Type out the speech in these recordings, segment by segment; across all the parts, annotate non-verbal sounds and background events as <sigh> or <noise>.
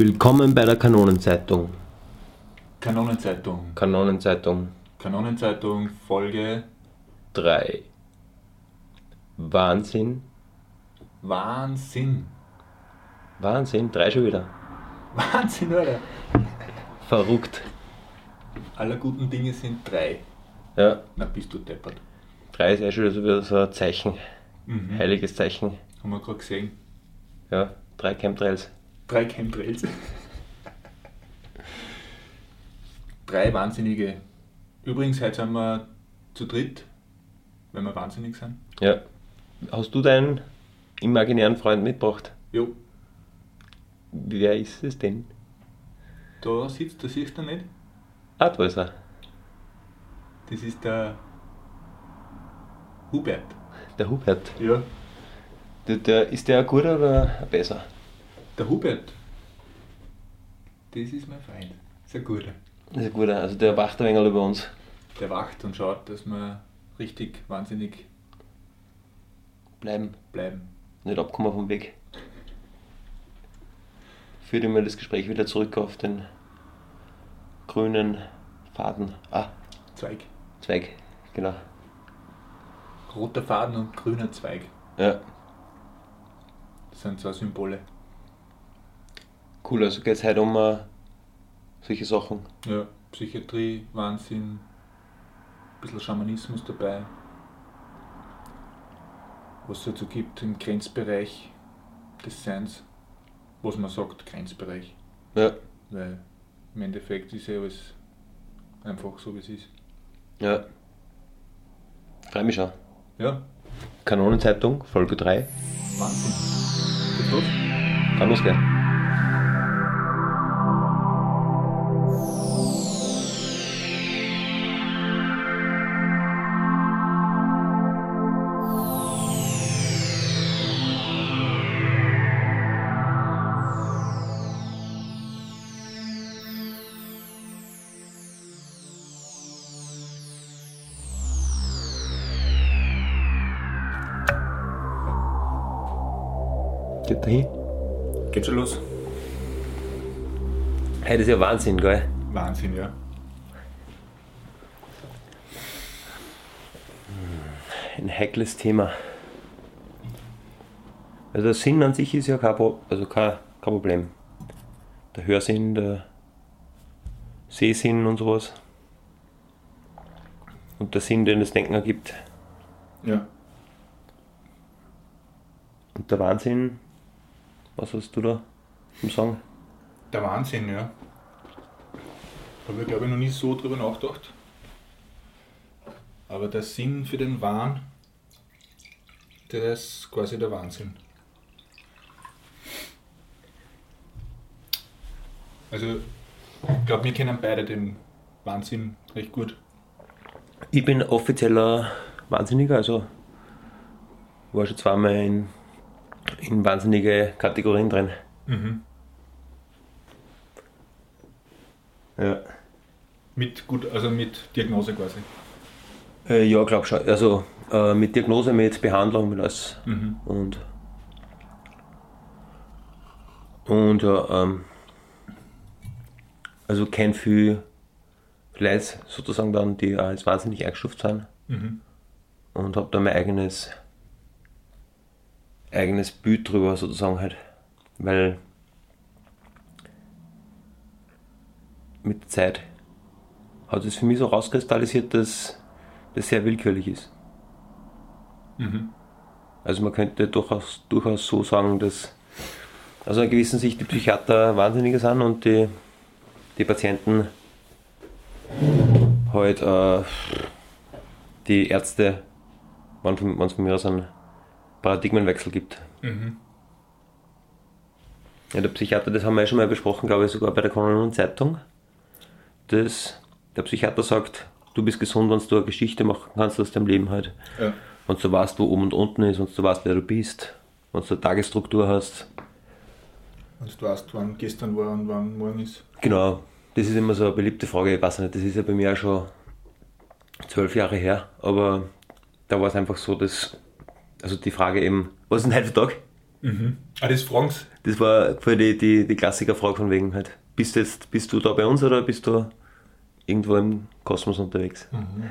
Willkommen bei der Kanonenzeitung. Kanonenzeitung. Kanonenzeitung Kanonenzeitung Folge 3. Wahnsinn. Wahnsinn. Wahnsinn, drei schon wieder. Wahnsinn, Alter. Verrückt. Aller guten Dinge sind drei. Ja, Na, bist du deppert. drei ist eh schon wieder so ein Zeichen. Mhm. Heiliges Zeichen. Haben wir gerade gesehen. Ja, drei Chemtrails. Drei Chemtrails. drei Wahnsinnige. Übrigens, heute sind wir zu dritt, wenn wir wahnsinnig sind. Ja. Hast du deinen imaginären Freund mitgebracht? Jo, Wer ist es denn? da sitzt, das siehst du nicht. Ah, da ist er. Das ist der Hubert. Der Hubert. Ja. Der, der, ist der ein guter oder ein besser? Der Hubert. Das ist mein Freund. Ist ein guter. Das ist ein guter. Also der wacht ein wenig über uns. Der wacht und schaut, dass wir richtig wahnsinnig Bleiben. bleiben. Nicht abkommen vom Weg. Führt immer das Gespräch wieder zurück auf den grünen Faden. Ah, Zweig. Zweig, genau. Roter Faden und grüner Zweig. Ja, Das sind zwei Symbole. Cool. Also geht es heute um äh, solche Sachen. Ja. Psychiatrie, Wahnsinn, ein bisschen Schamanismus dabei. Was es dazu gibt im Grenzbereich des Seins. Was man sagt, Grenzbereich. Ja, Weil im Endeffekt ist ja alles einfach so, wie es ist. ja. Freue mich schon. Ja, Kanonenzeitung, Folge 3. Wahnsinn. Geht's los? Kann losgehen. Geht dahin. Geht schon los. Heute ist ja Wahnsinn, gell? Wahnsinn, ja. Ein heikles Thema. Also der Sinn an sich ist ja kein, Pro also kein, kein Problem. Der Hörsinn, der Sehsinn und sowas. Und der Sinn, den das Denken ergibt. Ja. Und der Wahnsinn, was hast du da zum Sagen? Der Wahnsinn, ja. Habe ich glaube ich noch nie so drüber nachgedacht. Aber der Sinn für den Wahn, der ist quasi der Wahnsinn. Also, ich glaube, wir kennen beide den Wahnsinn recht gut. Ich bin offizieller Wahnsinniger, also war schon zweimal in, in wahnsinnige Kategorien drin. Mhm. Ja. Mit gut, also mit Diagnose quasi. Äh, ja, glaub schon. Also äh, mit Diagnose, mit Behandlung, mit alles. Mhm. Und, und ja, ähm, also kenn viel Leute sozusagen dann, die als wahnsinnig eingestuft sind Mhm. und habe da mein eigenes eigenes Bild drüber sozusagen halt. Weil mit der Zeit hat es für mich so rauskristallisiert, dass das sehr willkürlich ist. Mhm. Also man könnte durchaus, durchaus so sagen, dass aus einer gewissen Sicht die Psychiater Wahnsinnige sind und die, die Patienten halt äh, die Ärzte, wenn von, mir einen Paradigmenwechsel gibt. Mhm. Ja, der Psychiater, das haben wir ja schon mal besprochen, glaube ich, sogar bei der Kanonen Zeitung, dass der Psychiater sagt, du bist gesund, wenn du eine Geschichte machen kannst aus deinem Leben halt. Ja. Wenn du weißt, wo oben und unten ist, wenn du weißt, wer du bist, wenn du eine Tagesstruktur hast. Und du weißt, wann gestern war und wann morgen ist. Genau, das ist immer so eine beliebte Frage, ich weiß nicht, das ist ja bei mir auch schon zwölf Jahre her, aber da war es einfach so, dass, also die Frage eben, was ist denn heute für Tag? Mhm. Ah, das sie. Das war für die, die, die Klassikerfrage von wegen halt. Bist, jetzt, bist du da bei uns oder bist du irgendwo im Kosmos unterwegs? Mhm.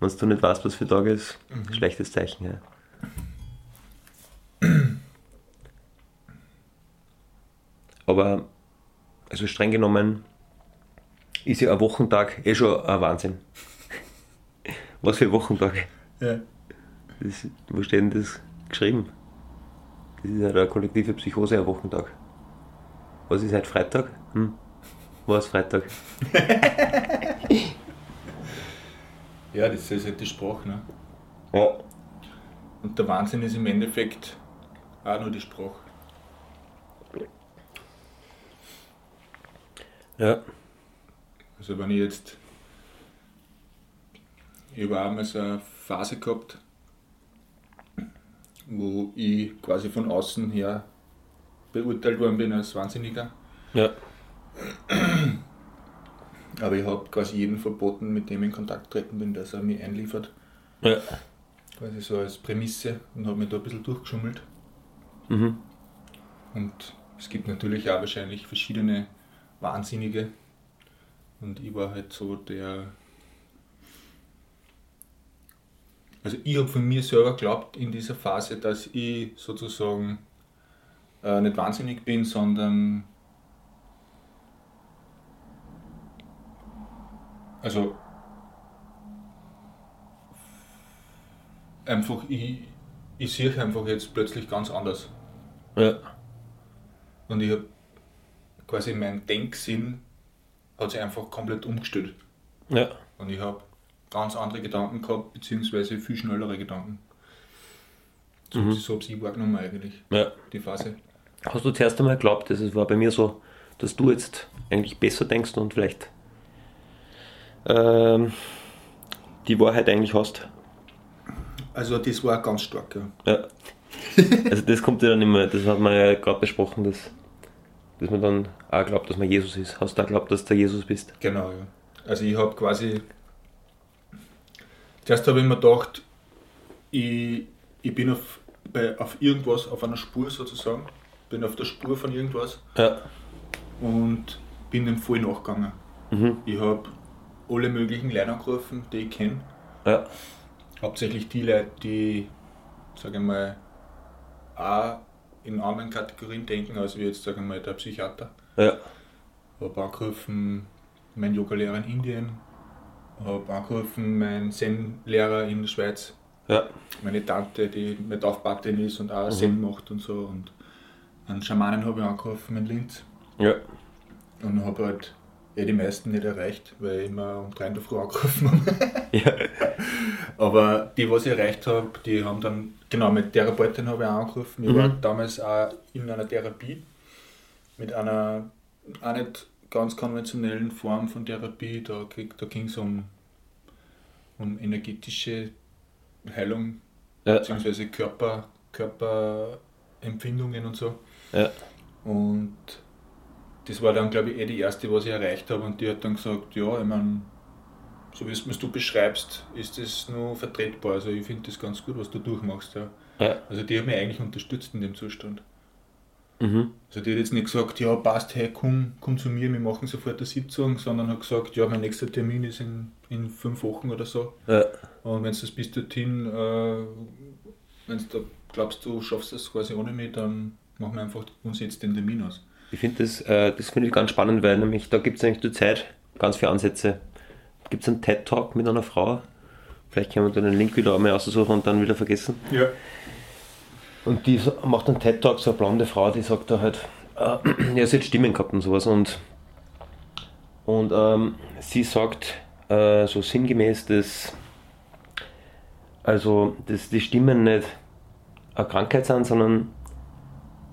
Wenn du nicht weißt, was für Tag ist, schlechtes Zeichen. Ja. Aber, also streng genommen, ist ja ein Wochentag eh schon ein Wahnsinn. <laughs> Was für ein Wochentag? Ja. Das, wo steht denn das geschrieben? Das ist ja eine kollektive Psychose am Wochentag. Was ist heute Freitag? Hm? War es Freitag? <laughs> ja, das ist halt die Sprache. Ne? Ja. Und der Wahnsinn ist im Endeffekt auch nur die Sprache. Ja. Also wenn ich jetzt, ich habe auch mal so eine Phase gehabt, wo ich quasi von außen her beurteilt worden bin als Wahnsinniger. Ja. Aber ich habe quasi jedem verboten, mit dem ich in Kontakt treten bin, dass er mich einliefert. Ja. Quasi so als Prämisse und habe mich da ein bisschen durchgeschummelt. Mhm. Und es gibt natürlich auch wahrscheinlich verschiedene Wahnsinnige. Und ich war halt so der. Also ich habe von mir selber geglaubt in dieser Phase, dass ich sozusagen äh, nicht wahnsinnig bin, sondern also einfach ich, ich sehe einfach jetzt plötzlich ganz anders. Ja. Und ich habe quasi mein Denksinn hat sich einfach komplett umgestellt. Ja. Und ich habe ganz andere Gedanken gehabt, beziehungsweise viel schnellere Gedanken. So, Mhm. so habe ich wahrgenommen eigentlich, ja. die Phase. Hast du zuerst einmal geglaubt, dass es war bei mir so, dass du jetzt eigentlich besser denkst und vielleicht ähm, die Wahrheit eigentlich hast? Also das war ganz stark, ja. Ja. Also das kommt ja dann immer, das hat man ja gerade besprochen, dass, dass man dann auch glaubt, dass man Jesus ist. Hast du auch geglaubt, dass du Jesus bist? Genau, ja. Also ich habe quasi. Zuerst habe ich mir gedacht, ich, ich bin auf, bei, auf irgendwas, auf einer Spur sozusagen, bin auf der Spur von irgendwas Ja. und bin dem voll nachgegangen. Mhm. Ich habe alle möglichen Leute angerufen, die ich kenne. Ja. Hauptsächlich die Leute, die, sage ich mal, auch in anderen Kategorien denken, als wie jetzt, sage ich mal, der Psychiater. Ja. Habe angerufen, mein Yoga-Lehrer in Indien. Habe angerufen, mein Zen-Lehrer in der Schweiz. Ja. Meine Tante, die mit Aufpatin ist und auch Mhm. Zen macht und so. Und einen Schamanen habe ich angerufen in Linz. Ja. Und habe halt eh die meisten nicht erreicht, weil ich immer um 3 in der Früh angerufen habe. <laughs> Ja. Aber die, was ich erreicht habe, die haben dann, genau, mit Therapeutin habe ich auch angerufen. Ich Mhm. war damals auch in einer Therapie mit einer auch nicht ganz konventionellen Form von Therapie. Da, da ging es um, um energetische Heilung, Ja. beziehungsweise Körper, Körperempfindungen und so. Ja. Und das war dann, glaube ich, eh die erste, was ich erreicht habe. Und die hat dann gesagt, ja, ich meine, so wie es du beschreibst, ist das nur vertretbar. Also ich finde das ganz gut, was du durchmachst. Ja. Ja. Also die hat mich eigentlich unterstützt in dem Zustand. Mhm. Also die hat jetzt nicht gesagt, ja passt, hey, komm, komm zu mir, wir machen sofort eine Sitzung, sondern hat gesagt, ja, mein nächster Termin ist in, in fünf Wochen oder so. Ja. Und wenn du das bis dorthin, äh, wenn du da glaubst, du schaffst das quasi ohne mich, dann machen wir einfach uns jetzt den Termin aus. Ich finde das, äh, das finde ich ganz spannend, weil nämlich da gibt es eigentlich zur Zeit ganz viele Ansätze. Gibt es einen TED-Talk mit einer Frau? Vielleicht können wir dann den Link wieder einmal aussuchen und dann wieder vergessen. Ja. Und die macht einen TED-Talk, so eine blonde Frau, die sagt da halt, äh, <clears throat> ja, sie hat Stimmen gehabt und sowas. Und, und ähm, sie sagt äh, so sinngemäß, dass, also, dass die Stimmen nicht eine Krankheit sind, sondern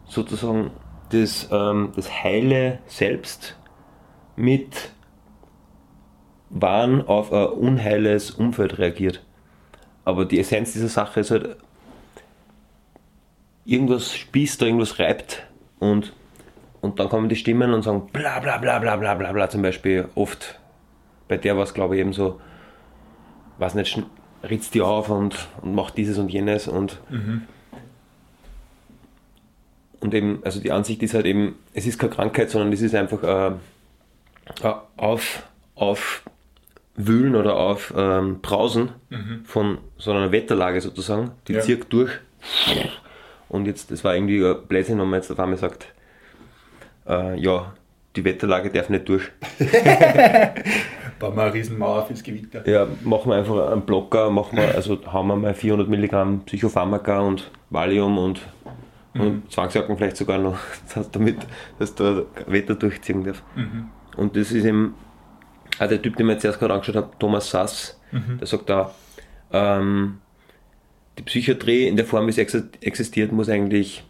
sozusagen das, ähm, das Heile selbst mit Wahn auf ein unheiles Umfeld reagiert. Aber die Essenz dieser Sache ist halt, irgendwas spießt da, irgendwas reibt und, und dann kommen die Stimmen und sagen bla bla bla bla bla bla bla zum Beispiel oft. Bei der war es glaube ich eben so, weiß nicht, ritzt die auf und, und macht dieses und jenes und und eben, also die Ansicht ist halt eben, es ist keine Krankheit, sondern es ist einfach äh, äh, auf, aufwühlen oder auf ähm, Brausen Mhm. von so einer Wetterlage sozusagen, die Ja. zirkt durch. Und jetzt, das war irgendwie ein Blödsinn, wenn man jetzt auf einmal sagt, äh, ja, die Wetterlage darf nicht durch. <laughs> Bauen wir eine Riesenmauer fürs Gewitter. Ja, machen wir einfach einen Blocker, machen wir, also hauen wir mal 400 Milligramm Psychopharmaka und Valium und, und Zwangsjacken vielleicht sogar noch, <laughs> damit, dass da Wetter durchziehen darf. Mhm. Und das ist eben, auch der Typ, den ich mir jetzt erst gerade angeschaut habe, Thomas Sass, Mhm. der sagt da, ähm, die Psychiatrie in der Form, wie sie exi- existiert, muss eigentlich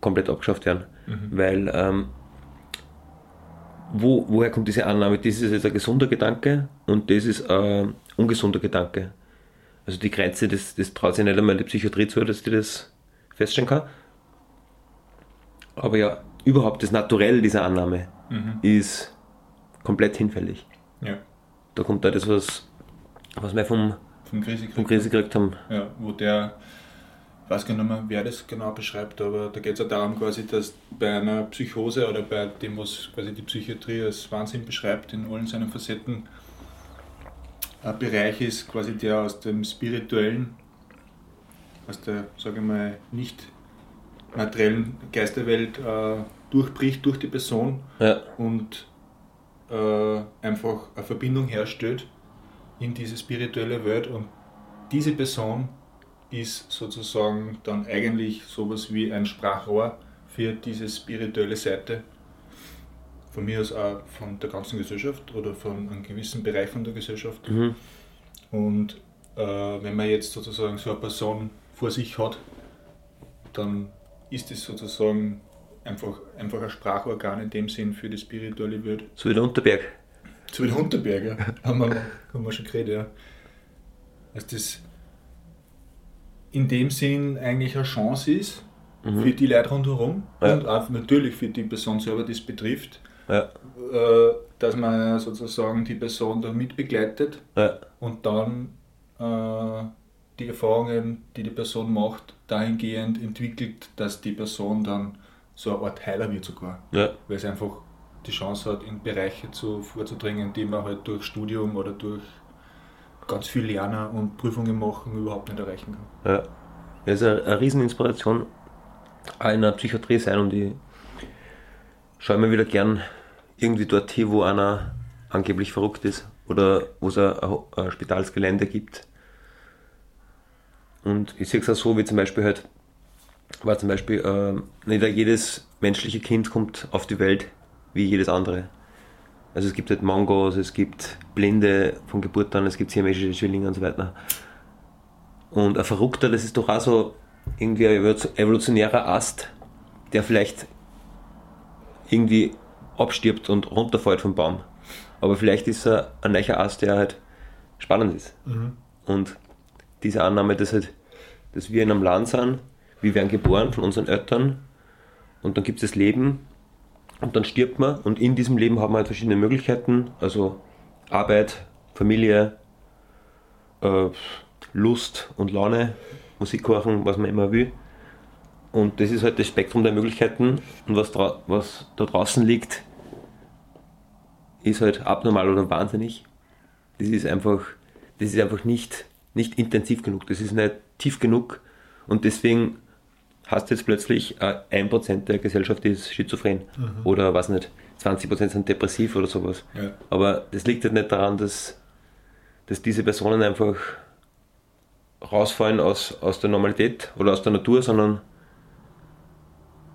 komplett abgeschafft werden. Weil, ähm, wo, woher kommt diese Annahme? Das ist jetzt ein gesunder Gedanke und das ist ein ungesunder Gedanke. Also die Grenze, das, das traut sich nicht einmal die Psychiatrie zu, dass die das feststellen kann. Aber ja, überhaupt das Naturell dieser Annahme Mhm. ist komplett hinfällig. Ja, Da kommt da das, was, was wir vom, vom Krise vom Krise gekriegt haben. Ja, wo der, ich weiß gar nicht mehr, wer das genau beschreibt, aber da geht es ja darum quasi, dass bei einer Psychose oder bei dem, was quasi die Psychiatrie als Wahnsinn beschreibt, in allen seinen Facetten, ein Bereich ist quasi der aus dem spirituellen, aus der, sage ich mal, nicht materiellen Geisterwelt äh, durchbricht durch die Person Ja, und äh, einfach eine Verbindung herstellt in diese spirituelle Welt und diese Person ist sozusagen dann eigentlich sowas wie ein Sprachrohr für diese spirituelle Seite. Von mir aus auch von der ganzen Gesellschaft oder von einem gewissen Bereich von der Gesellschaft. mhm. Und äh, wenn man jetzt sozusagen so eine Person vor sich hat, dann ist es sozusagen einfach, einfach ein Sprachorgan in dem Sinn für die spirituelle Welt. so wie der Unterberg. So wie der Unterberger, <laughs> haben wir, haben wir schon geredet, ja. Dass das in dem Sinn eigentlich eine Chance ist für die Leute rundherum Ja. und auch natürlich für die Person selber, die es betrifft, Ja, äh, dass man sozusagen die Person da mitbegleitet ja, und dann äh, die Erfahrungen, die die Person macht, dahingehend entwickelt, dass die Person dann so eine Art Heiler wird sogar, ja, weil sie einfach die Chance hat, in Bereiche zu, vorzudringen, die man halt durch Studium oder durch ganz viel Lernen und Prüfungen machen überhaupt nicht erreichen kann. ja. Das ist eine, Rieseninspiration, auch in der Psychiatrie sein und ich schaue immer wieder gern irgendwie dort hin, wo einer angeblich verrückt ist oder wo es ein, ein, Spitalsgelände gibt. Und ich sehe es auch so, wie zum Beispiel halt, war zum Beispiel, ähm, nicht jedes menschliche Kind kommt auf die Welt wie jedes andere. Also es gibt halt Mangos, es gibt Blinde von Geburt an, es gibt siamesische Zwillinge und so weiter. Und ein Verrückter, das ist doch auch so irgendwie ein evolutionärer Ast, der vielleicht irgendwie abstirbt und runterfällt vom Baum. Aber vielleicht ist er ein neuer Ast, der halt spannend ist. Und diese Annahme, dass, halt, dass wir in einem Land sind, wir werden geboren von unseren Eltern und dann gibt es das Leben und dann stirbt man. Und in diesem Leben haben wir halt verschiedene Möglichkeiten, also Arbeit, Familie, äh, Lust und Laune, Musik hören, was man immer will. Und das ist halt das Spektrum der Möglichkeiten. Und was, was da draußen liegt, ist halt abnormal oder wahnsinnig. Das ist einfach, das ist einfach nicht, nicht intensiv genug, das ist nicht tief genug. Und deswegen hast jetzt plötzlich äh, 1% der Gesellschaft ist schizophren oder was nicht, 20% sind depressiv oder sowas. Ja. Aber das liegt halt nicht daran, dass, dass diese Personen einfach rausfallen aus, aus der Normalität oder aus der Natur, sondern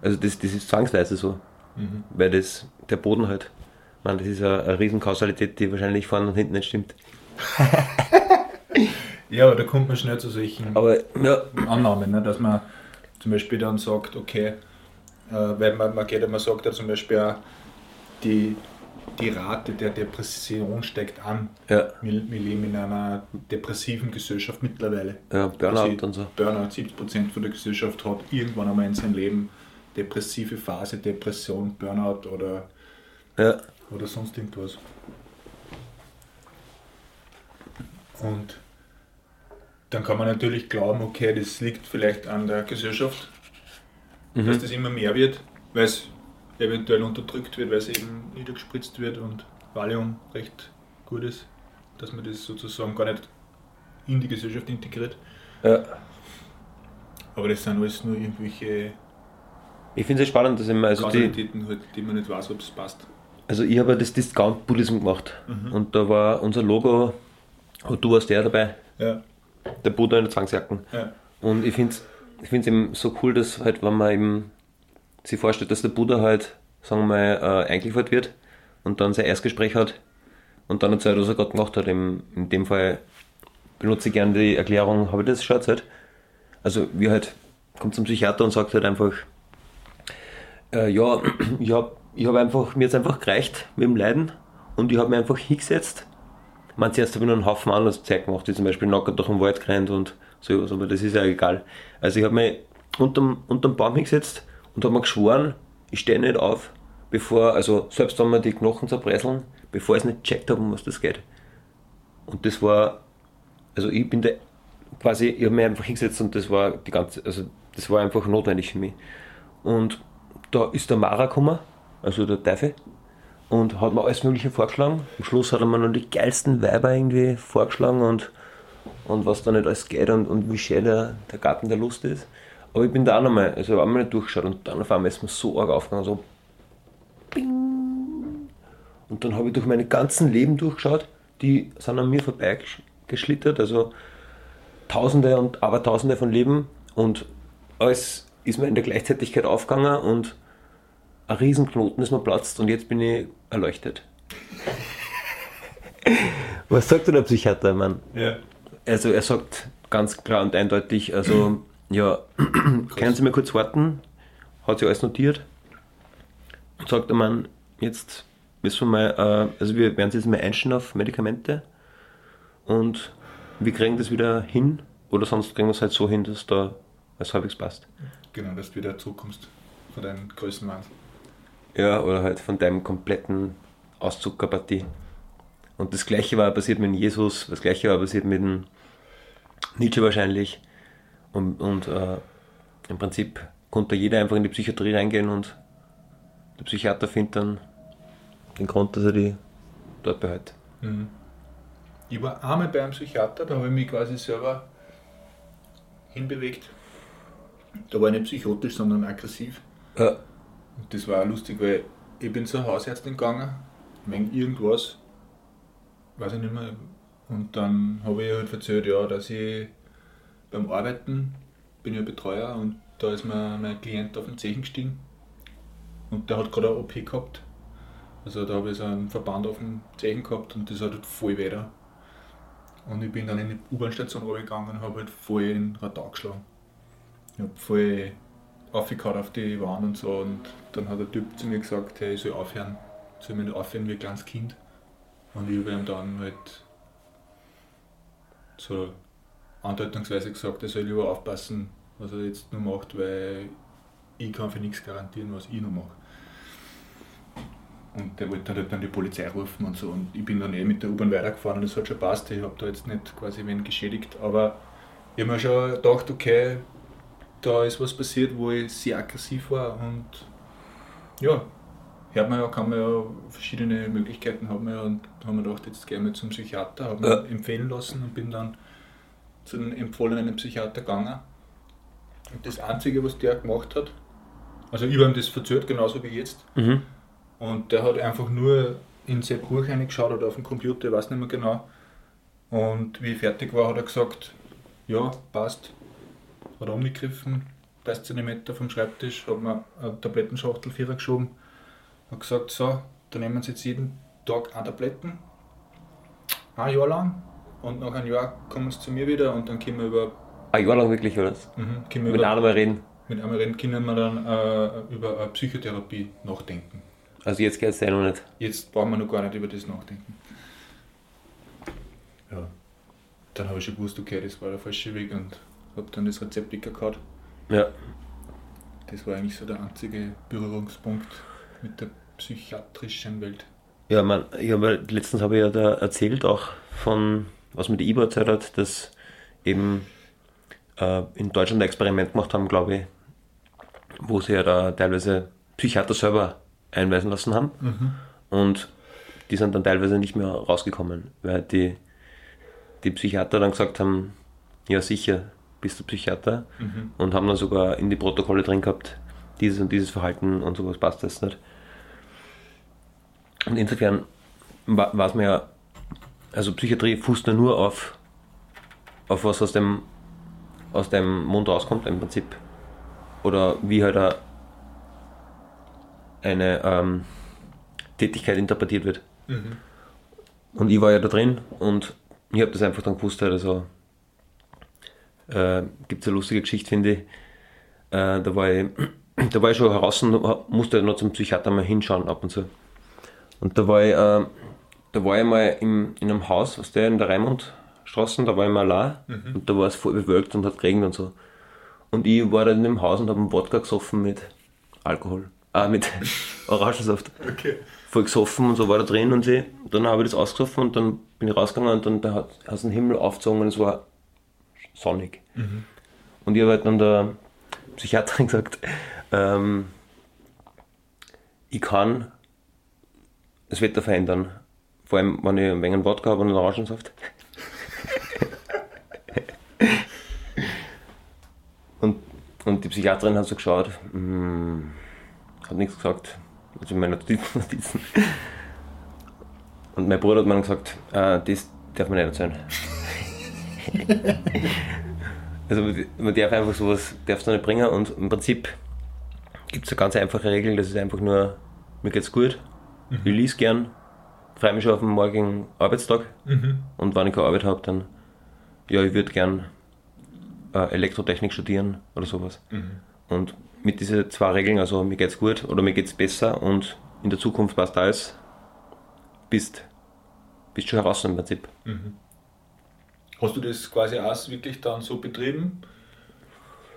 also das, das ist zwangsweise so. Weil das der Boden halt, man, das ist eine, eine Riesenkausalität, die wahrscheinlich vorne und hinten nicht stimmt. <laughs> Ja, aber da kommt man schnell zu solchen Aber ja, Annahmen, ne? dass man zum Beispiel dann sagt, okay, äh, weil man, man geht man sagt ja zum Beispiel auch, die, die Rate der Depression steigt an. ja, Wir, wir leben in einer depressiven Gesellschaft mittlerweile. ja Burnout Also und so. Burnout, 70% von der Gesellschaft hat irgendwann einmal in seinem Leben depressive Phase, Depression, Burnout oder, Ja, oder sonst irgendwas. Und dann kann man natürlich glauben, okay, das liegt vielleicht an der Gesellschaft, Mhm. dass das immer mehr wird, weil es eventuell unterdrückt wird, weil es eben niedergespritzt wird und Valium recht gut ist, dass man das sozusagen gar nicht in die Gesellschaft integriert. Ja. Aber das sind alles nur irgendwelche Ich finde es spannend, dass ich mir, also die, halt, die man nicht weiß, ob es passt. also ich habe das Discount Buddhism gemacht Mhm. und da war unser Logo, und du warst der dabei, Ja, der Buddha in der Zwangsjacken. ja, Und ich finde es ich find's eben so cool, dass halt, wenn man eben sich vorstellt, dass der Buddha halt, sagen wir mal, äh, eingeliefert wird und dann sein Erstgespräch hat und dann erzählt, was er gerade gemacht hat. Im, in dem Fall benutze ich gerne die Erklärung, habe ich das schon erzählt? Also, wie halt, kommt zum Psychiater und sagt halt einfach, äh, ja, <clears throat> ich habe ich hab einfach, mir jetzt einfach gereicht mit dem Leiden und ich habe mir einfach hingesetzt. Man zuerst habe ich noch einen Haufen anderes Zeug gemacht, wie zum Beispiel nackert durch den Wald gerannt und sowas, aber das ist ja egal. Also ich habe mich unterm, unterm Baum hingesetzt und habe mir geschworen, ich stehe nicht auf, bevor, also selbst wenn mir die Knochen zerbresseln, bevor ich es nicht gecheckt habe, um was das geht. Und das war, also ich bin da quasi, ich habe mich einfach hingesetzt und das war die ganze, also das war einfach notwendig für mich. Und da ist der Mara gekommen, also der Teufel, und hat mir alles Mögliche vorgeschlagen. Am Schluss hat er mir noch die geilsten Weiber irgendwie vorgeschlagen und, und was da nicht alles geht und, und wie schön der, der Garten der Lust ist. Aber ich bin da auch nochmal, also einmal nicht durchgeschaut und dann auf einmal ist mir so arg aufgegangen, so Bing. Und dann habe ich durch meine ganzen Leben durchgeschaut, die sind an mir vorbeigeschlittert, also Tausende und Abertausende von Leben und alles ist mir in der Gleichzeitigkeit aufgegangen und ein Riesenknoten ist mir platzt und jetzt bin ich erleuchtet. Was sagt denn der Psychiater, Mann? ja. Also er sagt ganz klar und eindeutig, also ja, <clears throat> können Sie mir kurz warten? Hat sich alles notiert? Und sagt der Mann, jetzt müssen wir mal, äh, also wir werden Sie jetzt mal einstellen auf Medikamente und wir kriegen das wieder hin oder sonst kriegen wir es halt so hin, dass da alles halbwegs passt. Genau, dass du wieder zurückkommst von deinen Größenwahn. Ja, oder halt von deinem kompletten Auszuckerpartie. Und das gleiche war passiert mit Jesus, das gleiche war passiert mit dem Nietzsche wahrscheinlich. Und, und äh, im Prinzip konnte jeder einfach in die Psychiatrie reingehen und der Psychiater findet dann den Grund, dass er die dort behält. Mhm. Ich war einmal bei einem Psychiater, da habe ich mich quasi selber hinbewegt. Da war ich nicht psychotisch, sondern aggressiv. Ja, das war auch lustig, weil ich bin zur Hausärztin gegangen, wegen irgendwas, weiß ich nicht mehr. Und dann habe ich halt erzählt, ja, dass ich beim Arbeiten bin ja Betreuer und da ist mir mein Klient auf den Zehen gestiegen. Und der hat gerade eine OP gehabt. Also da habe ich so einen Verband auf dem Zehen gehabt und das hat halt voll weh. Und ich bin dann in die U-Bahn-Station runtergegangen und habe halt voll in den Radar geschlagen. Ich habe voll aufgehauen auf die Wand und so und dann hat der Typ zu mir gesagt, hey, ich soll aufhören, ich soll mich nicht aufhören wie ein kleines Kind. Und ich habe ihm dann halt so andeutungsweise gesagt, er soll lieber aufpassen, was er jetzt nur macht, weil ich kann für nichts garantieren, was ich noch mache. Und der wollte halt dann die Polizei rufen und so. Und ich bin dann eh mit der U-Bahn weitergefahren und es hat schon passt. Ich habe da jetzt nicht quasi wen geschädigt. Aber ich habe mir schon gedacht, okay, da ist was passiert, wo ich sehr aggressiv war. Und ja, hört man ja, kann man ja verschiedene Möglichkeiten haben. Ja, und haben wir gedacht, jetzt gehen wir zum Psychiater, habe Ja. empfehlen lassen und bin dann zu den empfohlenen Psychiater gegangen. Und das Einzige, was der gemacht hat, also ich habe das verzögert, genauso wie jetzt. mhm. Und der hat einfach nur in sein Buch reingeschaut oder auf dem Computer, ich weiß nicht mehr genau. Und wie ich fertig war, hat er gesagt, ja, passt. Hat umgegriffen, 30 cm vom Schreibtisch, hat mir eine Tablettenschachtel vierer geschoben, hat gesagt, so, da nehmen Sie jetzt jeden Tag eine Tabletten, ein Jahr lang. Und nach einem Jahr kommen Sie zu mir wieder und dann können wir über, Ein Jahr lang wirklich, oder? mhm, können wir Mit über, einem reden. mit einem reden, können wir dann äh, über eine Psychotherapie nachdenken. Also jetzt geht es ja noch nicht. Jetzt brauchen wir noch gar nicht über das nachdenken. Ja. Dann habe ich schon gewusst, okay, das war der falsche Weg und habe dann das Rezept weggehauen. Ja. Das war eigentlich so der einzige Berührungspunkt mit der psychiatrischen Welt. Ja, man, ich habe, letztens habe ich ja da erzählt, auch von, was mir die IBA erzählt hat, dass eben äh, in Deutschland ein Experiment gemacht haben, glaube ich, wo sie ja da teilweise Psychiater selber einweisen lassen haben. Mhm. Und die sind dann teilweise nicht mehr rausgekommen, weil die, die Psychiater dann gesagt haben, ja sicher, bist du Psychiater. Mhm. Und haben dann sogar in die Protokolle drin gehabt, dieses und dieses Verhalten und sowas passt jetzt nicht. Und insofern war es mir ja, also Psychiatrie fußt ja nur auf, auf was aus dem, aus dem Mund rauskommt im Prinzip. Oder wie halt eine, eine ähm, Tätigkeit interpretiert wird. Mhm. Und ich war ja da drin und ich habe das einfach dann gewusst, halt, also äh, gibt es eine lustige Geschichte, finde ich. Äh, da, war ich <clears throat> da war ich schon heraus und musste noch zum Psychiater mal hinschauen ab und zu. Und da war ich, äh, da war ich mal im, in einem Haus, was der in der Raimundstraße, da war ich mal allein Mhm. und da war es voll bewölkt und hat geregnet und so. Und ich war dann in dem Haus und habe einen Wodka gesoffen mit Alkohol. Ah, mit <laughs> Orangensaft Okay. voll gesoffen und so war da drin und sie, dann habe ich das ausgesoffen und dann bin ich rausgegangen und dann da hat es den Himmel aufgezogen und es war sonnig. Und ich habe halt dann der Psychiaterin <laughs> gesagt, ähm, ich kann das Wetter verändern. Vor allem, wenn ich ein wenig Wodka habe und einen Orangensaft. <laughs> und, und die Psychiaterin hat so geschaut, mm, hat nichts gesagt. Also in meinen Notizen. <laughs> Notizen. Und mein Bruder hat mir dann gesagt, äh, das darf man nicht erzählen. <laughs> also man darf einfach sowas darfst du nicht bringen und im Prinzip gibt es eine ganz einfache Regel, das ist einfach nur, mir geht's gut, ich lies gern, freue mich schon auf den morgigen Arbeitstag Mhm. und wenn ich keine Arbeit habe, dann ja, ich würde gern äh, Elektrotechnik studieren oder sowas. Mhm. Und mit diesen zwei Regeln, also mir geht's gut oder mir geht's besser und in der Zukunft passt alles, bist, bist schon heraus im Prinzip. Mhm. Hast du das quasi auch wirklich dann so betrieben?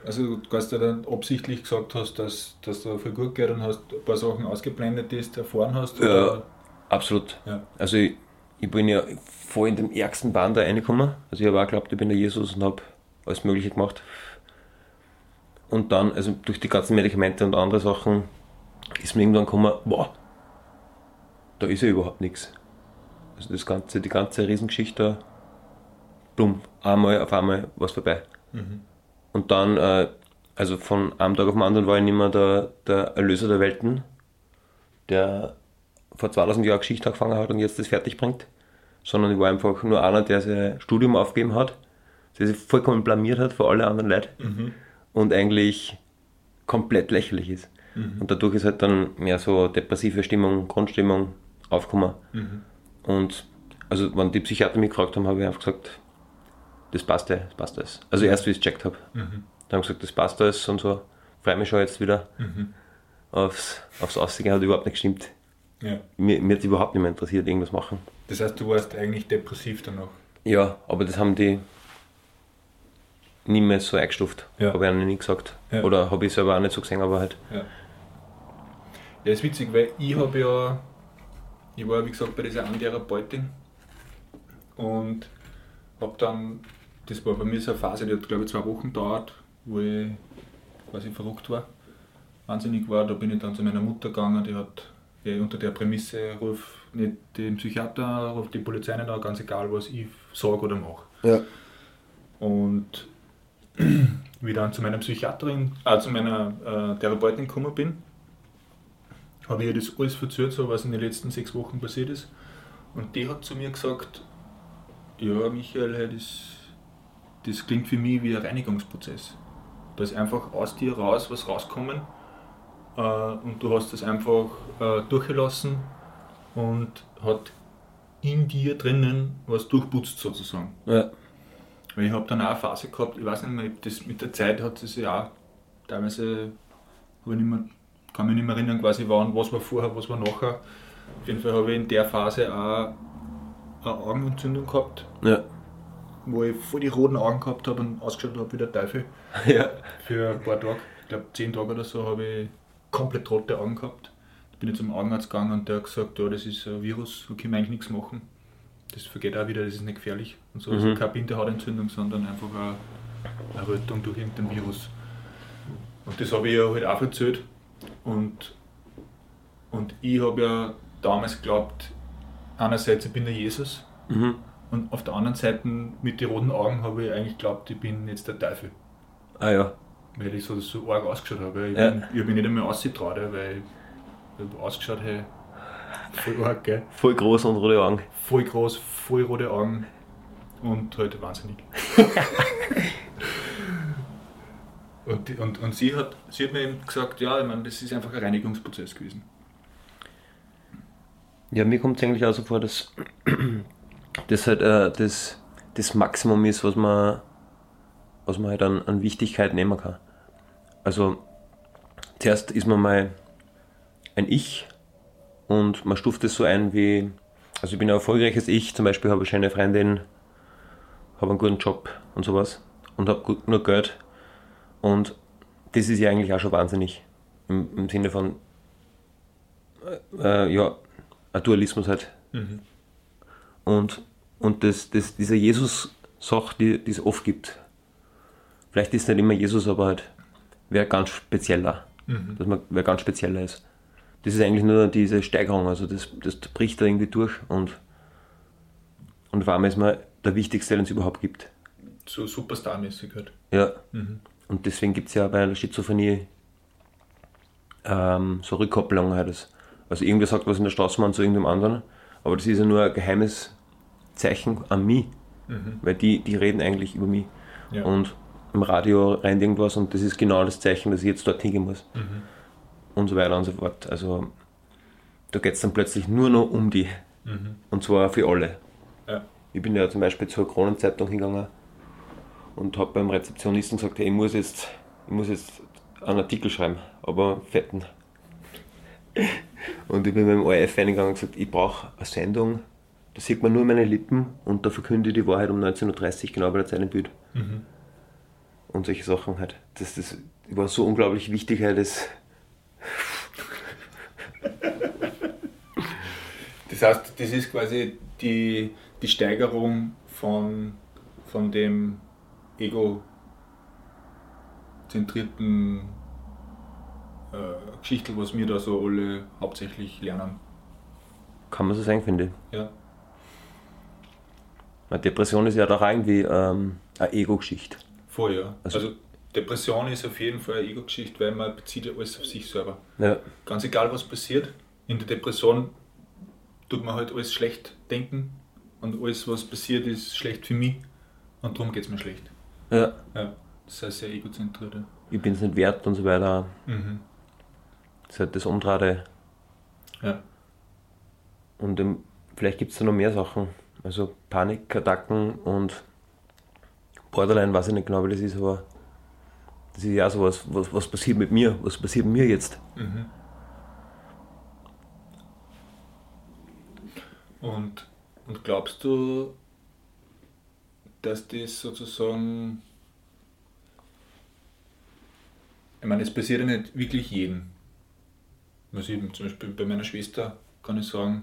Also, dass du dann absichtlich gesagt hast, dass, dass du viel gut geht und hast ein paar Sachen ausgeblendet, die du erfahren hast? Ja. oder? Absolut. ja. Also ich, ich bin ja voll in dem ärgsten Bahn da reingekommen. Also ich habe auch geglaubt, ich bin der Jesus und habe alles Mögliche gemacht. Und dann, also durch die ganzen Medikamente und andere Sachen, ist mir irgendwann gekommen, boah, da ist ja überhaupt nichts. Also das ganze, die ganze Riesengeschichte da, bumm, einmal auf einmal was vorbei. Mhm. Und dann, äh, also von einem Tag auf den anderen war ich nicht mehr der, der Erlöser der Welten, der vor 2000 Jahren Geschichte angefangen hat und jetzt das fertig bringt, sondern ich war einfach nur einer, der sein Studium aufgegeben hat, der sich vollkommen blamiert hat vor alle anderen Leuten Mhm. und eigentlich komplett lächerlich ist. Mhm. Und dadurch ist halt dann mehr so depressive Stimmung, Grundstimmung aufgekommen. Mhm. Und also, wenn die Psychiater mich gefragt haben, habe ich einfach gesagt, das passt ja, das passt alles. Also erst, wie ich es gecheckt habe. Mhm. Dann haben gesagt, das passt alles und so. Freue mich schon jetzt wieder Mhm. aufs, aufs Aussehen, hat überhaupt nicht gestimmt. Ja. Mir, mir hat überhaupt nicht mehr interessiert, irgendwas machen. Das heißt, du warst eigentlich depressiv danach. Ja, aber das haben die nie mehr so eingestuft. Ja. Habe ich ihnen nie gesagt. Ja. Oder habe ich selber auch nicht so gesehen, aber halt. Ja. Ja, ist witzig, weil ich habe ja, ich war wie gesagt bei dieser Antherapeutin und habe dann, das war bei mir so eine Phase, die hat glaube ich zwei Wochen gedauert, wo ich quasi verrückt war, wahnsinnig war. Da bin ich dann zu meiner Mutter gegangen, die hat ja, unter der Prämisse, ruf nicht den Psychiater, ruf die Polizei nicht an, ganz egal was ich sage oder mache. Ja. Und <clears throat> wie dann zu meiner Psychiaterin, äh, zu meiner äh, Therapeutin gekommen bin, habe ich ihr das alles erzählt, so was in den letzten sechs Wochen passiert ist. Und die hat zu mir gesagt, ja Michael, hey, das, das klingt für mich wie ein Reinigungsprozess. Da ist einfach aus dir raus was rauskommen äh, und du hast das einfach äh, durchgelassen und hat in dir drinnen was durchputzt sozusagen. Ja. Weil ich habe dann auch eine Phase gehabt, ich weiß nicht mehr, das mit der Zeit hat es ja auch teilweise, ich nicht mehr, kann mich nicht mehr erinnern, quasi wann, was war vorher, was war nachher. Auf jeden Fall habe ich in der Phase auch eine Augenentzündung gehabt, Ja. Wo ich voll die roten Augen gehabt habe und ausgeschaut habe wie der Teufel. <laughs> Ja. Für ein paar Tage, ich glaube zehn Tage oder so, habe ich komplett rote Augen gehabt. Da bin ich zum Augenarzt gegangen und der hat gesagt, ja, das ist ein Virus, da können wir eigentlich nichts machen. Das vergeht auch wieder, das ist nicht gefährlich. Und so, also Mhm. keine Bindehautentzündung, sondern einfach eine, eine Rötung durch irgendein Virus. Und das habe ich ja halt auch erzählt. Und, und ich habe ja damals geglaubt, einerseits, ich bin der Jesus. Mhm. Und auf der anderen Seite, mit den roten Augen, habe ich eigentlich geglaubt, ich bin jetzt der Teufel. Ah ja. Weil ich so, so arg ausgeschaut habe. Ich, Ja. bin, ich habe mich nicht einmal ausgetraut, weil ich ausgeschaut habe. Voll arg, gell? Voll groß und rote Augen. Voll groß, voll rote Augen und halt wahnsinnig. <laughs> und, und, und sie, hat, sie hat mir eben gesagt, ja, ich meine, das ist einfach ein Reinigungsprozess gewesen. Ja, mir kommt es eigentlich auch so vor, dass das halt äh, das, das Maximum ist, was man, was man halt an, an Wichtigkeit nehmen kann. Also zuerst ist man mal ein Ich und man stuft es so ein wie, also ich bin ein erfolgreiches Ich, zum Beispiel habe ich eine Freundin, habe einen guten Job und sowas und habe gut- nur Geld und das ist ja eigentlich auch schon wahnsinnig im, im Sinne von, äh, ja, ein Dualismus halt. Und, und das, das, dieser Jesus-Sache, die, die es oft gibt, vielleicht ist nicht immer Jesus, aber halt wer ganz spezieller, dass man wer ganz spezieller ist. Das ist eigentlich nur diese Steigerung, also das, das bricht da irgendwie durch und, und vor allem ist man der wichtigste, den es überhaupt gibt. So Superstar-mäßig halt. Ja. Und deswegen gibt es ja bei der Schizophrenie ähm, so Rückkopplungen halt. Das- Also irgendwer sagt was in der Straßenbahn zu irgendeinem anderen, aber das ist ja nur ein geheimes Zeichen an mich, weil die, die reden eigentlich über mich. Ja. Und im Radio rennt irgendwas und das ist genau das Zeichen, dass ich jetzt dorthin gehen muss. Und so weiter und so fort. Also da geht es dann plötzlich nur noch um die. Und zwar für alle. Ja. Ich bin ja zum Beispiel zur Kronenzeitung hingegangen und habe beim Rezeptionisten gesagt, hey, ich muss jetzt, ich muss jetzt einen Artikel schreiben, aber fetten. <laughs> Und ich bin beim ORF reingegangen und gesagt, ich brauche eine Sendung, da sieht man nur meine Lippen und da verkünde ich die Wahrheit um 19.30 Uhr genau bei der Zeit im Bild. Und solche Sachen halt. Das, das war so unglaublich wichtig, halt das, <laughs> Das heißt, das ist quasi die, die Steigerung von, von dem ego-zentrierten äh, Geschichtel, was wir da so alle hauptsächlich lernen. kann man so sagen, finde ich. Ja. Eine Depression ist ja doch irgendwie ähm, eine Ego-Geschichte. Ja. Also- Also, Depression ist auf jeden Fall eine Ego-Geschichte, weil man bezieht ja alles auf sich selber. Ja. Ganz egal, was passiert, in der Depression tut man halt alles schlecht denken und alles, was passiert, ist schlecht für mich und darum geht es mir schlecht. ja. Ja. Das heißt sehr egozentriert. ja. Ich bin es nicht wert und so weiter. Mhm. Das ist halt das Umdrade. Ja. Und ähm, vielleicht gibt es da noch mehr Sachen. Also Panikattacken und Borderline, weiß ich nicht genau, wie das ist, aber das ist ja auch sowas, was, was passiert mit mir? Was passiert mit mir jetzt? Mhm. Und, und glaubst du, dass das sozusagen. Ich meine, es passiert ja nicht wirklich jedem. Zum Beispiel bei meiner Schwester kann ich sagen,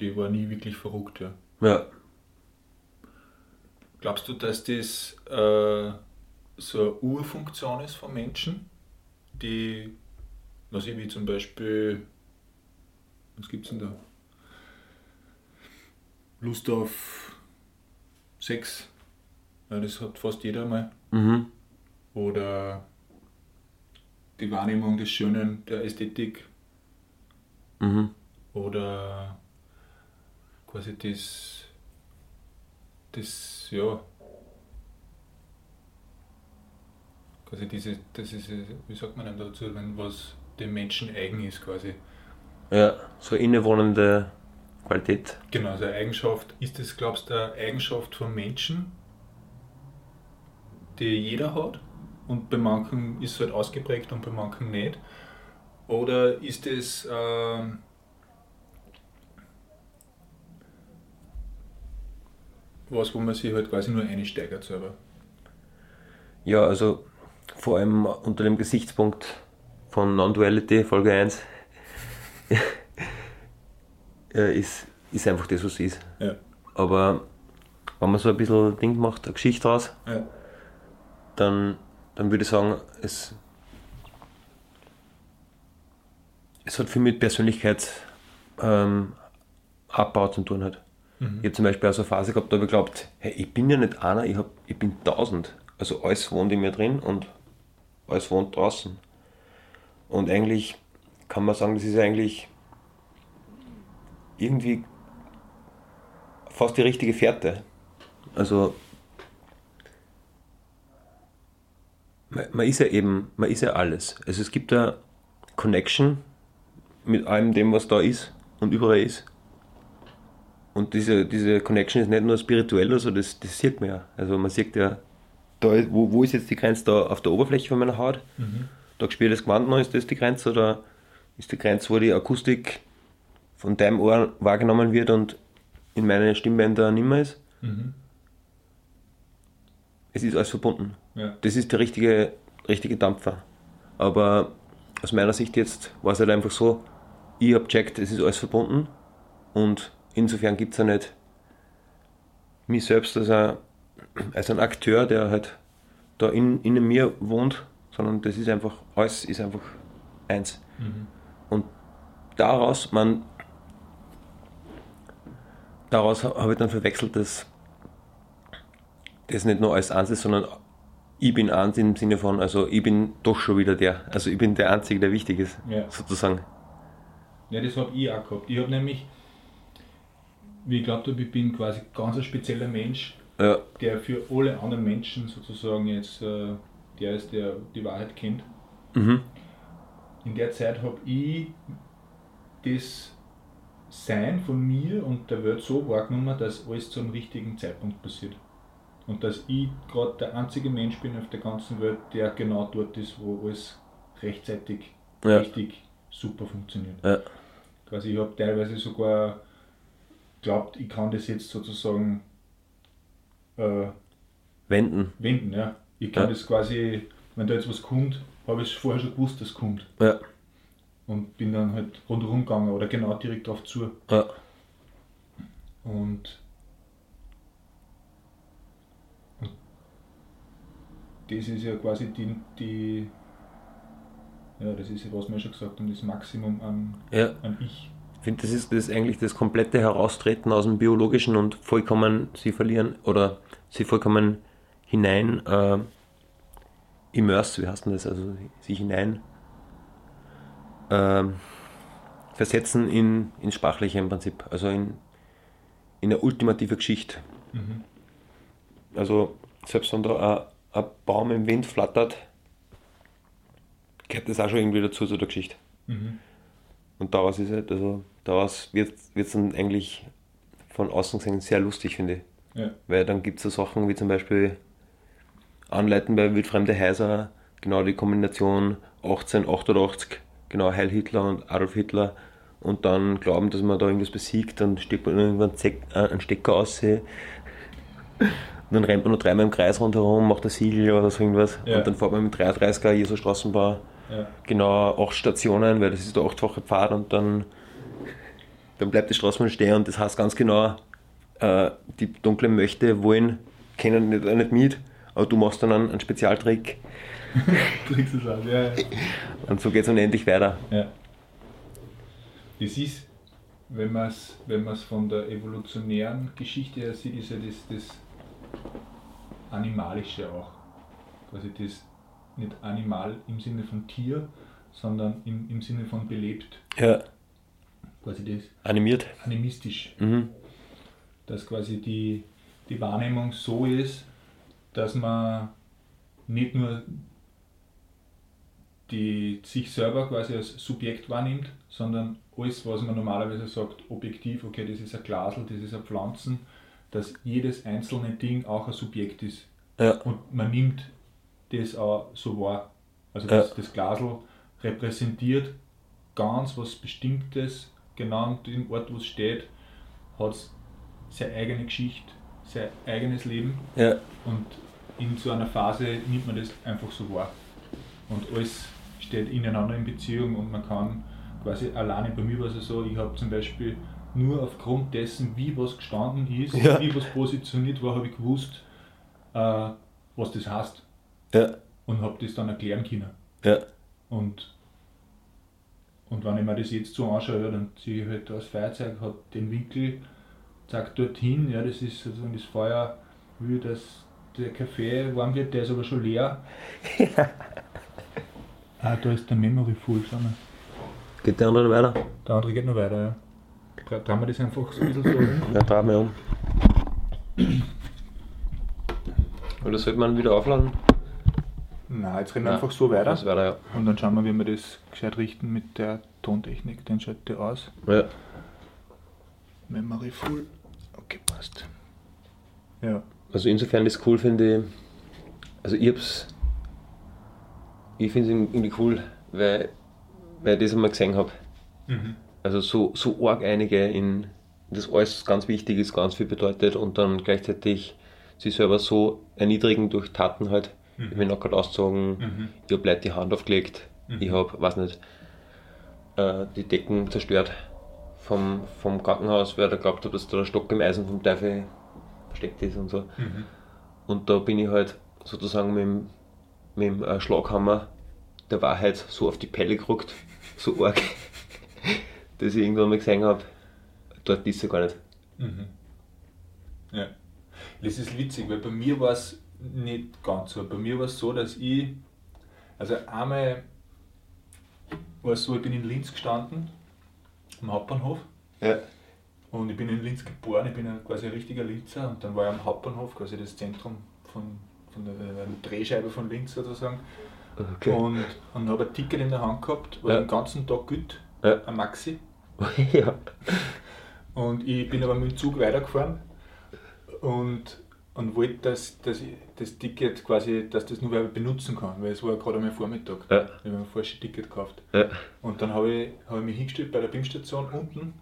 die war nie wirklich verrückt. Ja. Ja. Glaubst du, dass das äh, so eine Urfunktion ist von Menschen, die, was ich wie zum Beispiel, was gibt's denn da? Lust auf Sex, ja, das hat fast jeder mal. Mhm. Oder die Wahrnehmung des Schönen, der Ästhetik. Mhm. Oder quasi das, das, ja, quasi diese, das ist, wie sagt man denn dazu, wenn was dem Menschen eigen ist quasi. Ja, so innewohnende Qualität. Genau, also eine Eigenschaft, ist das, glaubst du, eine Eigenschaft von Menschen, die jeder hat und bei manchen ist es halt ausgeprägt und bei manchen nicht? Oder ist es ähm, was, wo man sich halt quasi nur einsteigert selber? Ja, also vor allem unter dem Gesichtspunkt von Non-Duality, Folge 1, <laughs> äh, ist, ist einfach das, was es ist. Ja. Aber wenn man so ein bisschen Ding macht, eine Geschichte raus, Ja. dann, dann würde ich sagen, es, es hat viel mit Persönlichkeitsabbau ähm, zu tun. Halt. Mhm. Ich habe zum Beispiel auch so eine Phase gehabt, da habe ich geglaubt, hey, ich bin ja nicht einer, ich, hab, ich bin tausend. Also alles wohnt in mir drin und alles wohnt draußen. Und eigentlich kann man sagen, das ist eigentlich irgendwie fast die richtige Fährte. Also man, man ist ja eben, man ist ja alles. Also es gibt da Connection mit allem dem, was da ist und überall ist. Und diese, diese Connection ist nicht nur spirituell, also das, das sieht man ja. Also man sieht ja, da, wo, wo ist jetzt die Grenze da auf der Oberfläche von meiner Haut? Mhm. Da spielt das Gewand noch, ist das die Grenze oder ist die Grenze, wo die Akustik von deinem Ohr wahrgenommen wird und in meinen Stimmbändern nicht mehr ist? Mhm. Es ist alles verbunden. Ja. Das ist der richtige, richtige Dampfer. Aber aus meiner Sicht jetzt war es halt einfach so, ich habe checkt, es ist alles verbunden und insofern gibt es ja nicht mich selbst als ein, als ein Akteur, der halt da in, in mir wohnt, sondern das ist einfach, alles ist einfach eins. Mhm. Und daraus, man, daraus habe ich dann verwechselt, dass das nicht nur als eins ist, sondern ich bin eins im Sinne von, also ich bin doch schon wieder der. Also ich bin der Einzige, der wichtig ist, ja. sozusagen. Ja, das habe ich auch gehabt. Ich habe nämlich wie ich glaube, ich bin quasi ganz ein spezieller Mensch, ja. der für alle anderen Menschen sozusagen jetzt äh, der ist, der die Wahrheit kennt. Mhm. In der Zeit habe ich das Sein von mir und der Welt so wahrgenommen, dass alles zum richtigen Zeitpunkt passiert. Und dass ich gerade der einzige Mensch bin auf der ganzen Welt, der genau dort ist, wo alles rechtzeitig ja. richtig super funktioniert. Ja. Quasi ich habe teilweise sogar glaubt, ich kann das jetzt sozusagen äh, wenden. Wenden, ja. Ich kann ja. das quasi, wenn da jetzt was kommt, habe ich vorher schon gewusst, dass es kommt. Ja. Und bin dann halt rundherum gegangen oder genau direkt drauf zu. Ja. Und, und das ist ja quasi die, die ja, das ist ja, was wir schon gesagt haben, das Maximum an, ja. an Ich. Ich finde, das ist, das ist eigentlich das komplette Heraustreten aus dem Biologischen und vollkommen sie verlieren oder sie vollkommen hinein äh, immerse, wie heißt denn das, also sich hinein äh, versetzen in, in Sprachliche im Prinzip, also in, in eine ultimative Geschichte. Mhm. Also selbst wenn da ein, ein Baum im Wind flattert, gehört das auch schon irgendwie dazu zu der Geschichte. Mhm. Und daraus ist halt, also daraus wird es dann eigentlich von außen gesehen sehr lustig, finde ich. Ja. Weil dann gibt es so Sachen wie zum Beispiel Anleiten bei Wildfremde Heiser, genau die Kombination 1888, genau Heil Hitler und Adolf Hitler und dann glauben, dass man da irgendwas besiegt, dann steckt man irgendwann einen Stecker aus. Und dann rennt man nur dreimal im Kreis rundherum, macht ein Siegel oder so irgendwas. Ja. Und dann fährt man mit 33er Jesus Straßenbau ja. genau acht Stationen, weil das ist der achtfache Pfad und dann, dann bleibt die Straßenbahn stehen und das heißt ganz genau, äh, die dunklen Möchte wollen, kennen nicht, nicht mit, aber du machst dann einen, einen Spezialtrick. <laughs> Trickst es aus, ja. Und so geht es unendlich weiter. Ja. Das ist, wenn man es wenn von der evolutionären Geschichte her sieht, ist ja das, das Animalische auch. Quasi das, nicht animal im Sinne von Tier, sondern im, im Sinne von belebt. Ja. Quasi das. Animiert. Animistisch. Mhm. Dass quasi die, die Wahrnehmung so ist, dass man nicht nur die, sich selber quasi als Subjekt wahrnimmt, sondern alles, was man normalerweise sagt, objektiv, okay, das ist ein Glasel, das ist ein Pflanzen, dass jedes einzelne Ding auch ein Subjekt ist. Ja. Und man nimmt das auch so war. Also das, ja. das Glasl repräsentiert ganz was Bestimmtes, genau an dem Ort, wo es steht, hat seine eigene Geschichte, sein eigenes Leben. Ja. Und in so einer Phase nimmt man das einfach so wahr. Und alles steht ineinander in Beziehung und man kann quasi alleine bei mir war es so, ich habe zum Beispiel nur aufgrund dessen, wie was gestanden ist, ja. wie was positioniert war, habe ich gewusst, äh, was das heißt. Ja. und habe das dann erklären können. Ja. Und, und wenn ich mir das jetzt so anschaue, ja, dann ziehe ich halt das Feuerzeug, hat den Winkel, zeigt dorthin, ja, das ist sozusagen das Feuer, will, dass der Kaffee warm wird, der ist aber schon leer. <laughs> ah, da ist der Memory Full, schau mal. Geht der andere weiter? Der andere geht noch weiter, ja. Dra- Drehen wir das einfach so ein bisschen so hin. Ja, drehen wir um. Oder sollte man wieder aufladen? Nein, jetzt reden wir einfach so weiter. Das weiter, ja. Und dann schauen wir, wie wir das gescheit richten mit der Tontechnik. Den schaut der aus. Ja. Memory Full. Okay, passt. Ja. Also insofern ist cool, finde ich. Also ich hab's. Ich finde es irgendwie cool, weil, weil ich das einmal gesehen habe. Mhm. Also so, so arg einige in das alles ganz wichtig ist, ganz viel bedeutet und dann gleichzeitig sich selber so erniedrigen durch Taten halt. Ich bin auch gerade ausgezogen, Mhm. ich habe Leute die Hand aufgelegt, Mhm. ich habe, weiß nicht, äh, die Decken zerstört vom, vom Krankenhaus, weil er glaubt hat, dass da der Stock im Eisen vom Teufel versteckt ist und so. Mhm. Und da bin ich halt sozusagen mit dem, mit dem äh, Schlaghammer der Wahrheit so auf die Pelle gerückt, so <laughs> arg, dass ich irgendwann mal gesehen habe, dort ist sie gar nicht. Mhm. Ja. Das ist witzig, weil bei mir war es nicht ganz so. Bei mir war es so, dass ich, also einmal war es so, ich bin in Linz gestanden, am Hauptbahnhof. Ja. Und ich bin in Linz geboren, ich bin ein, quasi ein richtiger Linzer und dann war ich am Hauptbahnhof, quasi das Zentrum von, von der, äh, Drehscheibe von Linz sozusagen. Okay. Und, und habe ein Ticket in der Hand gehabt, war Ja. den ganzen Tag gut, Ja. ein Maxi. <laughs> ja. Und ich bin aber mit dem Zug weitergefahren und, und wollte, dass, dass ich das Ticket quasi, dass das nur wer benutzen kann, weil es war gerade am Vormittag. Ja. Ich habe mir ein falsches Ticket gekauft. Ja. Und dann habe ich, habe ich mich hingestellt bei der BIM-Station unten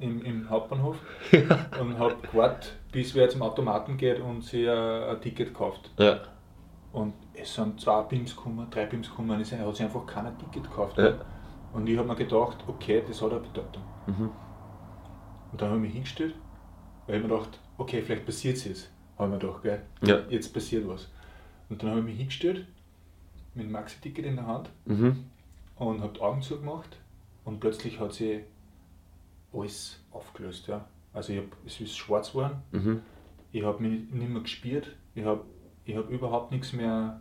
im, im Hauptbahnhof <laughs> und habe gewartet, bis wer zum Automaten geht und sich ein, ein Ticket kauft. Ja. Und es sind zwei BIMs gekommen, drei BIMs gekommen, es hat sich einfach keiner Ticket gekauft. Ja. Und ich habe mir gedacht, okay, das hat eine Bedeutung. Mhm. Und dann habe ich mich hingestellt, weil ich mir gedacht, okay, vielleicht passiert es jetzt. Habe ich mir gedacht, gell, Ja. jetzt passiert was. Und dann habe ich mich hingestellt, mit dem Maxi-Ticket in der Hand Mhm. und habe die Augen zugemacht und plötzlich hat sich alles aufgelöst. Ja. Also ich hab, es ist schwarz geworden, Mhm. ich habe mich nicht mehr gespürt, ich habe ich hab überhaupt nichts mehr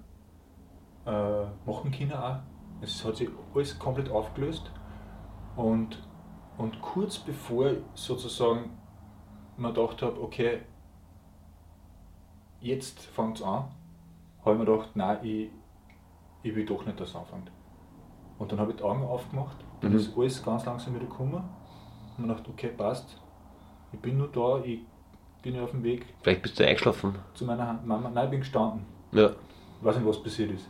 äh, machen können auch. Es hat sich alles komplett aufgelöst und, und kurz bevor ich sozusagen mir gedacht habe, okay, jetzt fängt es an, habe ich mir gedacht, nein, ich, ich will doch nicht, dass es anfängt. Und dann habe ich die Augen aufgemacht, dann Mhm. ist alles ganz langsam wieder gekommen und mir gedacht, okay, passt, ich bin nur da, ich bin ja auf dem Weg Vielleicht bist du eingeschlafen. zu meiner Hand- Mama. Nein, ich bin gestanden. Ja. Ich weiß nicht, was passiert ist.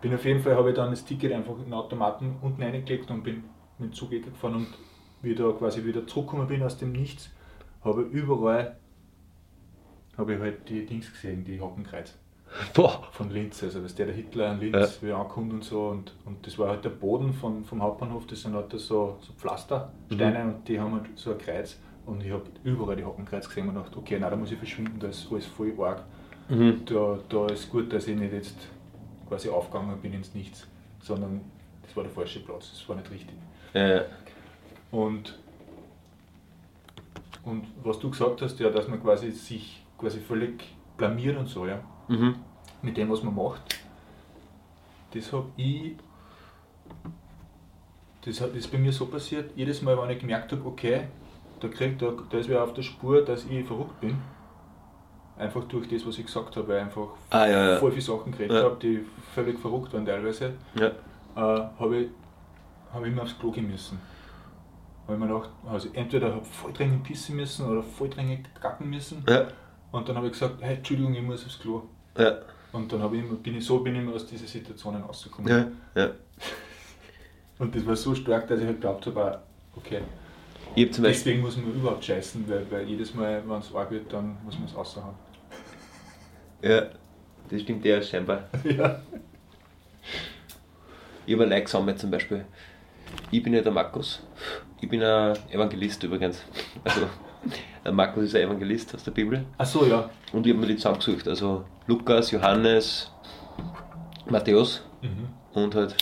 Bin auf jeden Fall, habe ich dann das Ticket einfach in den Automaten unten reingelegt und bin mit dem Zug gefahren und wie ich da quasi wieder zurückgekommen bin aus dem Nichts, habe überall habe ich halt die Dings gesehen, die Hockenkreuz Boah. von Linz, also was der, der Hitler in Linz, wie er ankommt und so und, und das war halt der Boden von, vom Hauptbahnhof, das sind halt so, so Pflastersteine und die haben halt so ein Kreuz und ich habe überall die Hockenkreuz gesehen und gedacht, okay, nein, da muss ich verschwinden, da ist alles voll arg. Mhm. Da, da ist gut, dass ich nicht jetzt quasi aufgegangen bin ins Nichts, sondern das war der falsche Platz, das war nicht richtig. Ja. Und, und was du gesagt hast, ja, dass man quasi sich quasi völlig blamiert und so, ja, Mhm. mit dem, was man macht, das habe ich, das, hat, das ist bei mir so passiert, jedes Mal, wenn ich gemerkt habe, okay, da, kriegt, da, da ist wer auf der Spur, dass ich verrückt bin, einfach durch das, was ich gesagt habe, weil ich einfach Ah, ja, ja. voll viele Sachen geredet Ja. habe, die völlig verrückt waren teilweise, Ja. äh, habe ich, hab ich immer aufs Klo gehen müssen. Habe ich mir gedacht, also entweder habe ich voll dringend pissen müssen oder voll dringend kacken müssen. Ja. Und dann habe ich gesagt, hey, Entschuldigung, ich muss aufs Klo. Ja. Und dann ich immer, bin ich, so bin ich immer aus diesen Situationen rausgekommen. Ja. Ja. <laughs> Und das war so stark, dass ich halt geglaubt habe, ah, okay, Ich habe zum Beispiel. deswegen muss man überhaupt scheißen, weil, weil jedes Mal, wenn es arg wird, dann muss man es raushauen. Ja. Das stimmt ja scheinbar. <laughs> ja. Ich habe Like gesammelt zum Beispiel. Ich bin ja der Markus. Ich bin ein Evangelist übrigens. Also, Markus ist ein Evangelist aus der Bibel. Ach so, ja. Und ich habe mir die zusammengesucht. Also Lukas, Johannes, Matthäus Mhm. und halt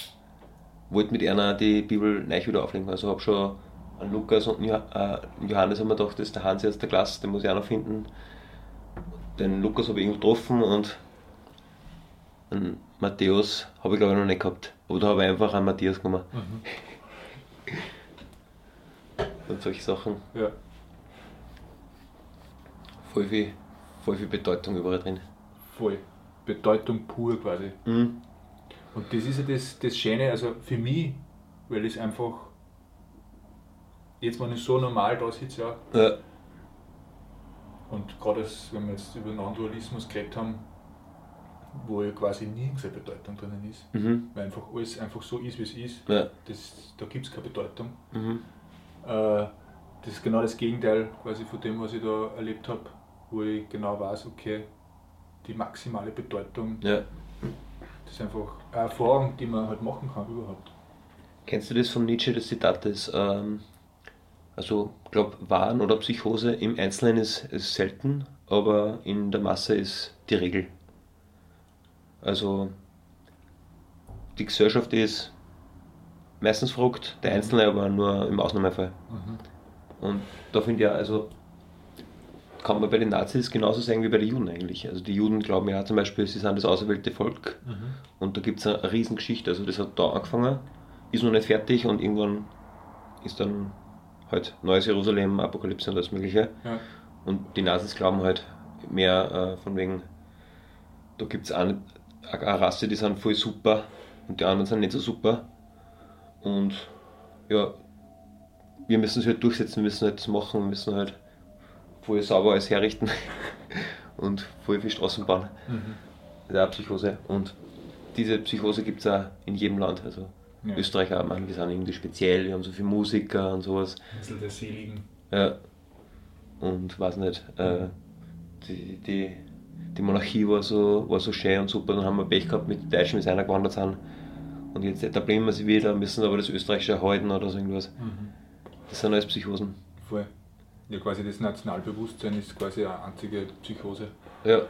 wollte mit einer die Bibel neu wieder auflegen. Also habe schon an Lukas und äh, Johannes haben wir gedacht, das ist der Hansi aus der Klasse, den muss ich auch noch finden. Den Lukas habe ich irgendwo getroffen und einen Matthäus habe ich glaube ich noch nicht gehabt. Aber da habe ich einfach einen Matthias genommen Mhm. <laughs> und solche Sachen. Ja. Voll viel, voll viel Bedeutung überall drin. Voll. Bedeutung pur quasi. Mhm. Und das ist ja das, das Schöne, also für mich, weil es einfach, jetzt wenn ich so normal da sitze, ja, Ja, und gerade wenn wir jetzt über Non-Dualismus geredet haben, wo ja quasi nirgends eine Bedeutung drinnen ist, mhm. weil einfach alles einfach so ist, wie es ist, ja. das, da gibt es keine Bedeutung. Mhm. Äh, das ist genau das Gegenteil quasi von dem, was ich da erlebt habe, wo ich genau weiß, okay, die maximale Bedeutung, ja. das ist einfach eine Erfahrung, die man halt machen kann überhaupt. Kennst du das von Nietzsche, das Zitat, das, ähm, also, ich glaube, Wahn oder Psychose im Einzelnen ist, ist selten, aber in der Masse ist die Regel. Also, die Gesellschaft ist meistens verrückt, der Einzelne aber nur im Ausnahmefall. Und da finde ich ja, also, kann man bei den Nazis genauso sagen wie bei den Juden eigentlich. Also, die Juden glauben ja zum Beispiel, sie sind das auserwählte Volk und da gibt es eine Riesengeschichte. Also das hat da angefangen, ist noch nicht fertig und irgendwann ist dann halt neues Jerusalem, Apokalypse und alles Mögliche. Ja. Und die Nazis glauben halt mehr äh, von wegen, da gibt es eine, eine Rasse, die sind voll super und die anderen sind nicht so super. Und ja, wir müssen es halt durchsetzen, wir müssen halt das machen, wir müssen halt voll sauber alles herrichten <laughs> und voll viel Straßen bauen. Mhm. Eine Psychose. Und diese Psychose gibt es auch in jedem Land. Also Ja. Österreich auch, man, wir sind irgendwie speziell, wir haben so viele Musiker und sowas. Insel der Seligen. Ja. Und weiß nicht, äh, die, die, die Monarchie war so, war so schön und super, dann haben wir Pech gehabt mit den Deutschen, wie sie gewandert sind. Und jetzt etablieren wir sie wieder, müssen aber das Österreichische erhalten oder so irgendwas. Das sind alles Psychosen. Voll. Ja, quasi das Nationalbewusstsein ist quasi eine einzige Psychose. Ja,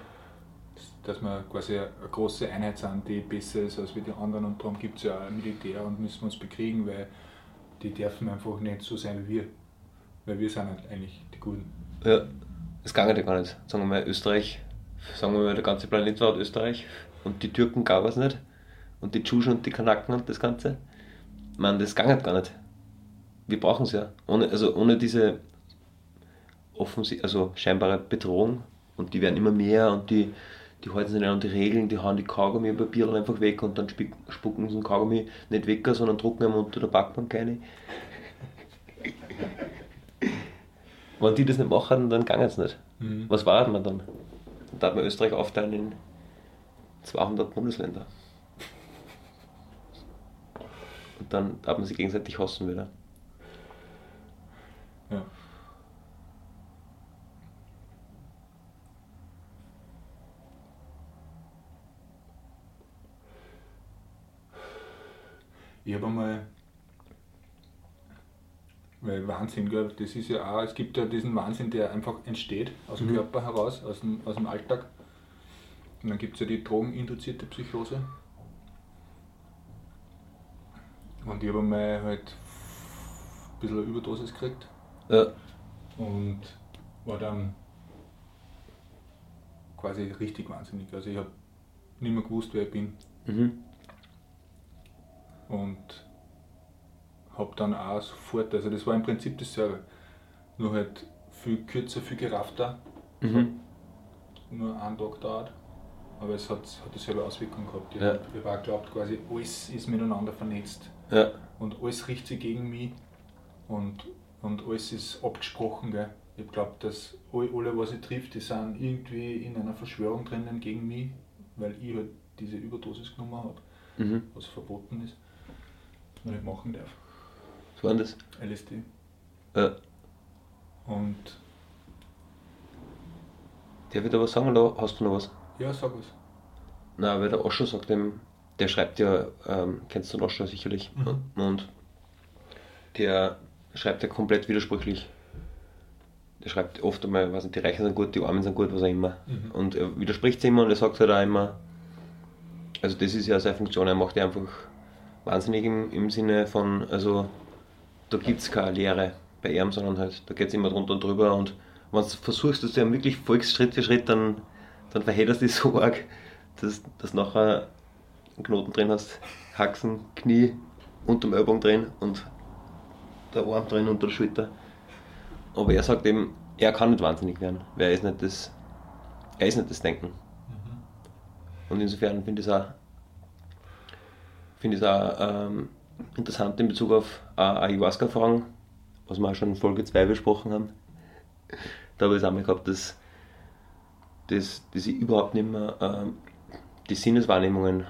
Dass wir quasi eine große Einheit sind, die besser ist als wie die anderen und darum gibt es ja auch Militär und müssen wir uns bekriegen, weil die dürfen einfach nicht so sein wie wir. Weil wir sind halt eigentlich die Guten. ja. Das ging ja gar nicht. Sagen wir mal Österreich, sagen wir mal der ganze Planet war Österreich und die Türken gab es nicht. Und die Tschuschen und die Kanaken und das Ganze. Man, das ging halt gar nicht. Wir brauchen es ja. Ohne, also ohne diese offensi also scheinbare Bedrohung und die werden immer mehr und die, die halten sich nicht an die Regeln, die hauen die Kaugummi Papier einfach weg und dann spucken sie den Kaugummi nicht weg, sondern drucken ihn unter der Backbank rein. <laughs> Wenn die das nicht machen, dann ging es nicht. Mhm. Was war man dann? Dann darf man Österreich aufteilen in 200 Bundesländer. Und dann darf man sich gegenseitig hassen wieder. Ja. Ich habe einmal, weil Wahnsinn, gell, das ist ja auch, es gibt ja diesen Wahnsinn, der einfach entsteht aus dem Mhm. Körper heraus, aus dem, aus dem Alltag. Und dann gibt es ja die drogeninduzierte Psychose. Und ich habe einmal halt ein bisschen eine Überdosis gekriegt Ja, und war dann quasi richtig wahnsinnig. Also ich habe nicht mehr gewusst, wer ich bin mhm. Und habe dann auch sofort, also das war im Prinzip dasselbe, nur halt viel kürzer, viel geraffter, Mhm. nur einen Tag dauert. Aber es hat, hat dieselbe Auswirkung gehabt. Ich Ja. habe hab auch geglaubt, quasi alles ist miteinander vernetzt ja, und alles richtet sich gegen mich und, und alles ist abgesprochen. Gell? Ich geglaubt, dass alle, was ich trifft, die sind irgendwie in einer Verschwörung drinnen gegen mich, weil ich halt diese Überdosis genommen habe, mhm. was verboten ist, man nicht machen darf. Was war denn das? LSD. Ja. Und ich da was sagen oder hast du noch was? ja, sag was. Na, weil der Osho sagt dem, der schreibt ja, ähm, kennst du den Osho sicherlich, Mhm. und der schreibt ja komplett widersprüchlich. Der schreibt oft einmal, nicht, die Reichen sind gut, die Armen sind gut, was auch immer. Mhm. Und er widerspricht sich immer und er sagt halt auch immer, also das ist ja seine Funktion, er macht ja einfach wahnsinnig im, im Sinne von, also da gibt es keine Lehre bei ihm, sondern halt, da geht es immer drunter und drüber und wenn du versuchst, dass du ihm wirklich folgst Schritt für Schritt, dann, dann verhedderst du dich so arg, dass du nachher einen Knoten drin hast, Haxen, Knie, unterm Ellbogen drin und der Arm drin unter der Schulter. Aber er sagt eben, er kann nicht wahnsinnig werden, weil er ist nicht das, er ist nicht das Denken. Und insofern finde ich es auch, find auch ähm, interessant in Bezug auf äh, Ayahuasca-Fragen, was wir auch schon in Folge 2 besprochen haben. Da habe ich es einmal gehabt, dass, dass, dass ich überhaupt nicht mehr ähm, die Sinneswahrnehmungen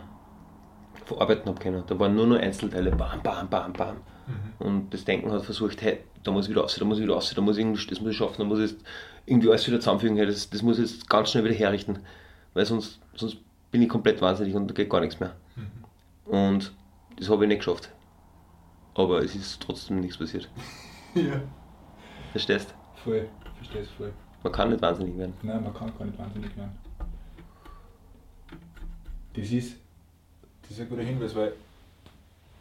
verarbeiten habe können. Da waren nur noch Einzelteile, bam, bam, bam, bam. Mhm. Und das Denken hat versucht, hey, da muss ich wieder raus, da muss ich wieder raus, da muss ich irgendwie, das muss ich schaffen, da muss ich irgendwie alles wieder zusammenfügen, hey, das, das muss ich jetzt ganz schnell wieder herrichten, weil sonst, sonst bin ich komplett wahnsinnig und da geht gar nichts mehr. Und das habe ich nicht geschafft. Aber es ist trotzdem nichts passiert. <laughs> ja. Verstehst? Voll, verstehst voll. Man kann nicht wahnsinnig werden. Nein, man kann gar nicht wahnsinnig werden. Das ist, das ist ein guter Hinweis, weil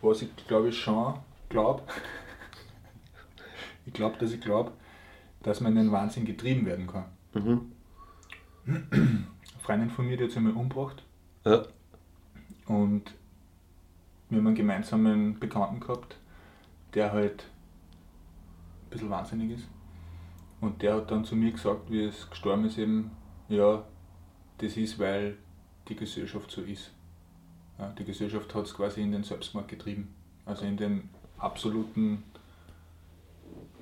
was ich glaube ich schon glaube, <laughs> ich glaube, dass ich glaube, dass man in den Wahnsinn getrieben werden kann. Mhm. Eine Freundin von mir, die hat sich einmal umgebracht. Ja. Und wir haben einen gemeinsamen Bekannten gehabt, der halt ein bisschen wahnsinnig ist. Und der hat dann zu mir gesagt, wie es gestorben ist, eben, ja, das ist, weil die Gesellschaft so ist. Ja, die Gesellschaft hat es quasi in den Selbstmord getrieben. Also in den absoluten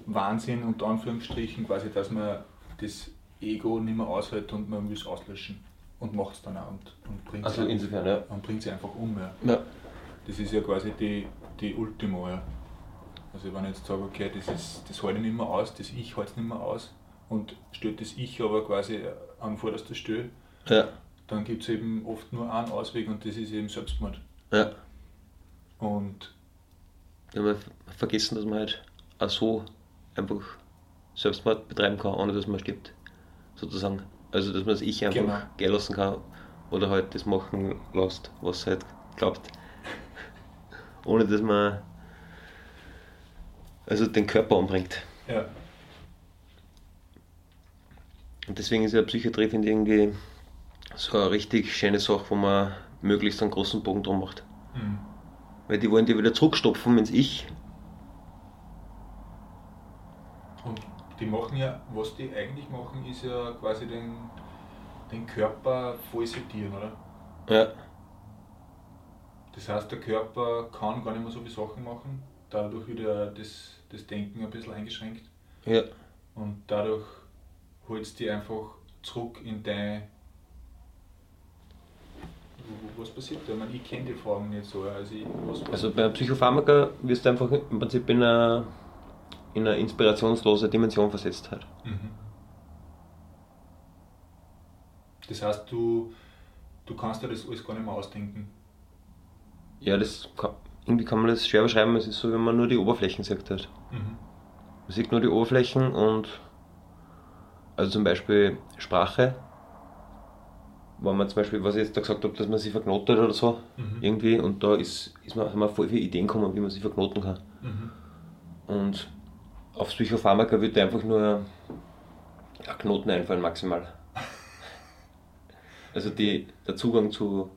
Wahnsinn, unter Anführungsstrichen, quasi, dass man das Ego nicht mehr aushält und man muss auslöschen. Und macht es dann auch und, und bringt also insofern, ja. und bringt sie einfach um. Ja. ja. Das ist ja quasi die, die Ultimo. Ja. Also wenn ich jetzt sage, okay, das, ist, das halte ich nicht mehr aus, das Ich halte es nicht mehr aus und stellt das Ich aber quasi an vorderster Stelle, ja. dann gibt es eben oft nur einen Ausweg und das ist eben Selbstmord. Ja. Und ja, wir vergessen, dass man halt auch so einfach Selbstmord betreiben kann, ohne dass man stirbt. Sozusagen. Also dass man das Ich einfach genau. gehen lassen kann oder halt das machen lässt, was halt glaubt. Ohne dass man also den Körper umbringt. Ja. Und deswegen ist ja Psychiatrie, finde ich, irgendwie so eine richtig schöne Sache, wo man möglichst einen großen Bogen drum macht. Mhm. Weil die wollen die wieder zurückstopfen ins Ich. Und die machen ja, was die eigentlich machen, ist ja quasi den, den Körper voll sedieren, oder? Ja. Das heißt, der Körper kann gar nicht mehr so viele Sachen machen, dadurch wird das, das Denken ein bisschen eingeschränkt. Ja. Und dadurch holst du dich einfach zurück in dein. Was passiert da? Ich, meine, ich kenne die Fragen nicht so. Also, ich, also bei Psychopharmaka wirst du einfach im Prinzip in eine, in eine inspirationslose Dimension versetzt. Halt. Mhm. Das heißt, du, du kannst dir das alles gar nicht mehr ausdenken. Ja, das kann, irgendwie kann man das schwer beschreiben. Es ist so, wenn man nur die Oberflächen sieht. Halt. Mhm. Man sieht nur die Oberflächen und also zum Beispiel Sprache, wenn man zum Beispiel, was ich jetzt da gesagt habe, dass man sie verknotet oder so, mhm. irgendwie, und da ist, ist man, haben wir voll viele Ideen gekommen, wie man sie verknoten kann. Mhm. Und auf Psychopharmaka würde einfach nur ein Knoten einfallen, maximal. <laughs> also die, der Zugang zu.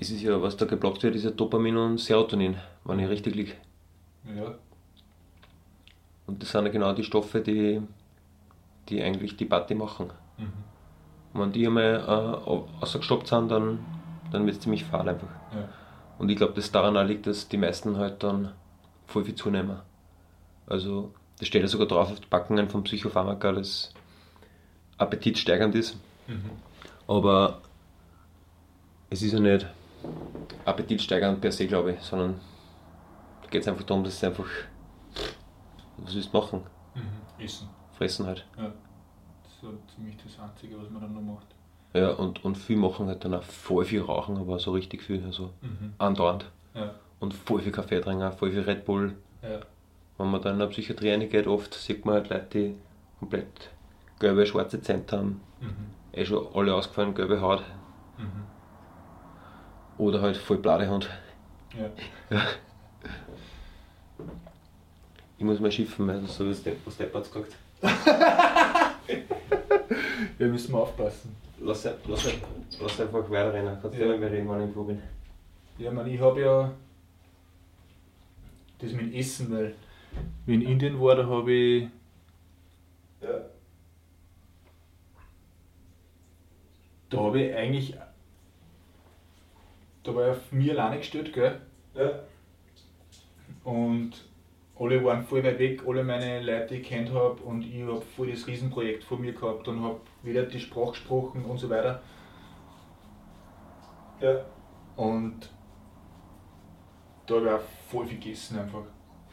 Es ist ja, was da geblockt wird, ist ja Dopamin und Serotonin, wenn ich richtig liege. Ja. Und das sind ja genau die Stoffe, die, die eigentlich die Party machen. Mhm. wenn die einmal äh, ausgestoppt sind, dann, dann wird es ziemlich fahl einfach. Ja. Und ich glaube, dass daran auch liegt, dass die meisten halt dann voll viel zunehmen. Also, das steht ja sogar drauf auf die Packungen von Psychopharmaka, dass appetitsteigernd ist. Mhm. Aber es ist ja nicht appetitsteigernd per se, glaube ich, sondern da geht es einfach darum, dass es einfach was willst du machen? Mhm. Essen. Fressen halt. Ja. Das ist ziemlich das Einzige, was man dann noch macht. Ja, und, und viel machen halt dann auch voll viel rauchen, aber so richtig viel, also mhm. andauernd. Ja. Und voll viel Kaffee trinken, voll viel Red Bull. Ja. Wenn man dann in der Psychiatrie reingeht, oft sieht man halt Leute, die komplett gelbe, schwarze Zähne haben, mhm. eh schon alle ausgefallen, gelbe Haut. Mhm. Oder halt voll blade Hand. Ja. Ich muss mal schiffen, weil so was Depp, was Depp hat's gesagt. <laughs> Wir müssen mal aufpassen. Lass, lass, lass einfach weiterrennen. Kannst du Ja. ja. mal reden, wann ich bin. Ja, man, ich habe ja das mit Essen, weil wie in Indien war, da habe ich Ja. da habe ich eigentlich da war ich auf mich alleine gestellt, gell? Ja. Und alle waren voll weit weg, alle meine Leute, die ich kennt habe und ich habe voll das Riesenprojekt vor mir gehabt und habe wieder die Sprache gesprochen und so weiter. Ja. Und da habe ich auch voll viel gegessen einfach.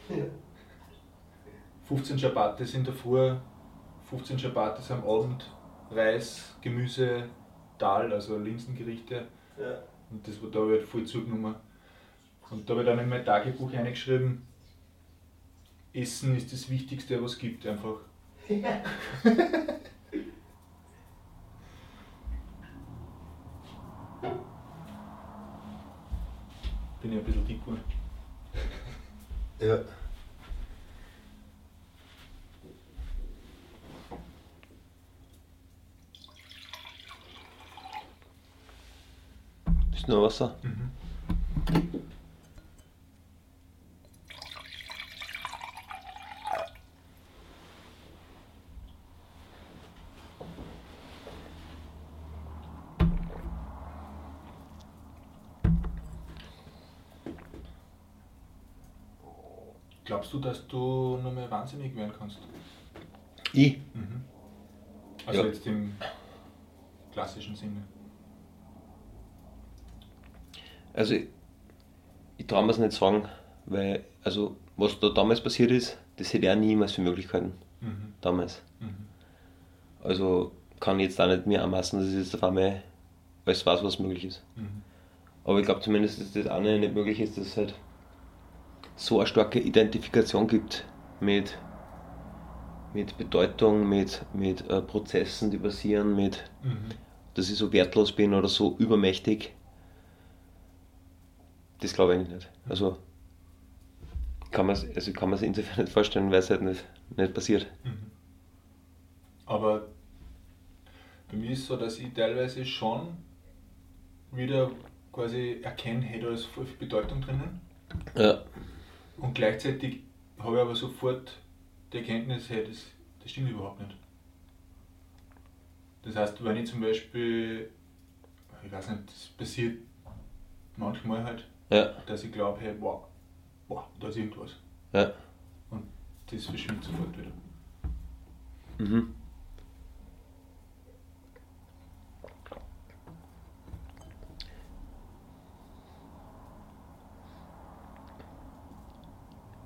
Ja. 15 Schabates in der Früh, 15 Schabates am Abend, Reis, Gemüse, Dahl, also Linsengerichte. Ja. Und das war da habe ich halt voll zugenommen. Und da habe ich dann in mein Tagebuch eingeschrieben, Essen ist das Wichtigste, was es gibt einfach. Bin ich ein bisschen dick geworden. Ja. Ist nur Wasser? Mhm. Glaubst du, dass du noch mehr wahnsinnig werden kannst? Ich? Mhm. Also Ja. jetzt im klassischen Sinne. Also, ich, ich traue mir es nicht sagen, weil, also, was da damals passiert ist, das hätte ich auch niemals für Möglichkeiten. Mhm. Damals. Mhm. Also, kann ich jetzt auch nicht mehr anmaßen, dass ich jetzt auf einmal alles weiß, was möglich ist. Mhm. Aber ich glaube zumindest, dass das eine nicht möglich ist, dass es halt so eine starke Identifikation gibt mit, mit Bedeutung, mit, mit äh, Prozessen, die passieren, mit, Mhm. dass ich so wertlos bin oder so übermächtig. Das glaube ich eigentlich nicht. Also kann man also kann es insofern nicht vorstellen, weil es halt nicht, nicht passiert. Mhm. Aber bei mir ist es so, dass ich teilweise schon wieder quasi erkenne, hey, da ist voll viel Bedeutung drinnen. Ja. Und gleichzeitig habe ich aber sofort die Erkenntnis, hey, das, das stimmt überhaupt nicht. Das heißt, wenn ich zum Beispiel, ich weiß nicht, das passiert manchmal halt, Ja. dass ich glaube, hey, wow, wow, da ist irgendwas. Ja. Und das verschwindet sofort wieder. Mhm.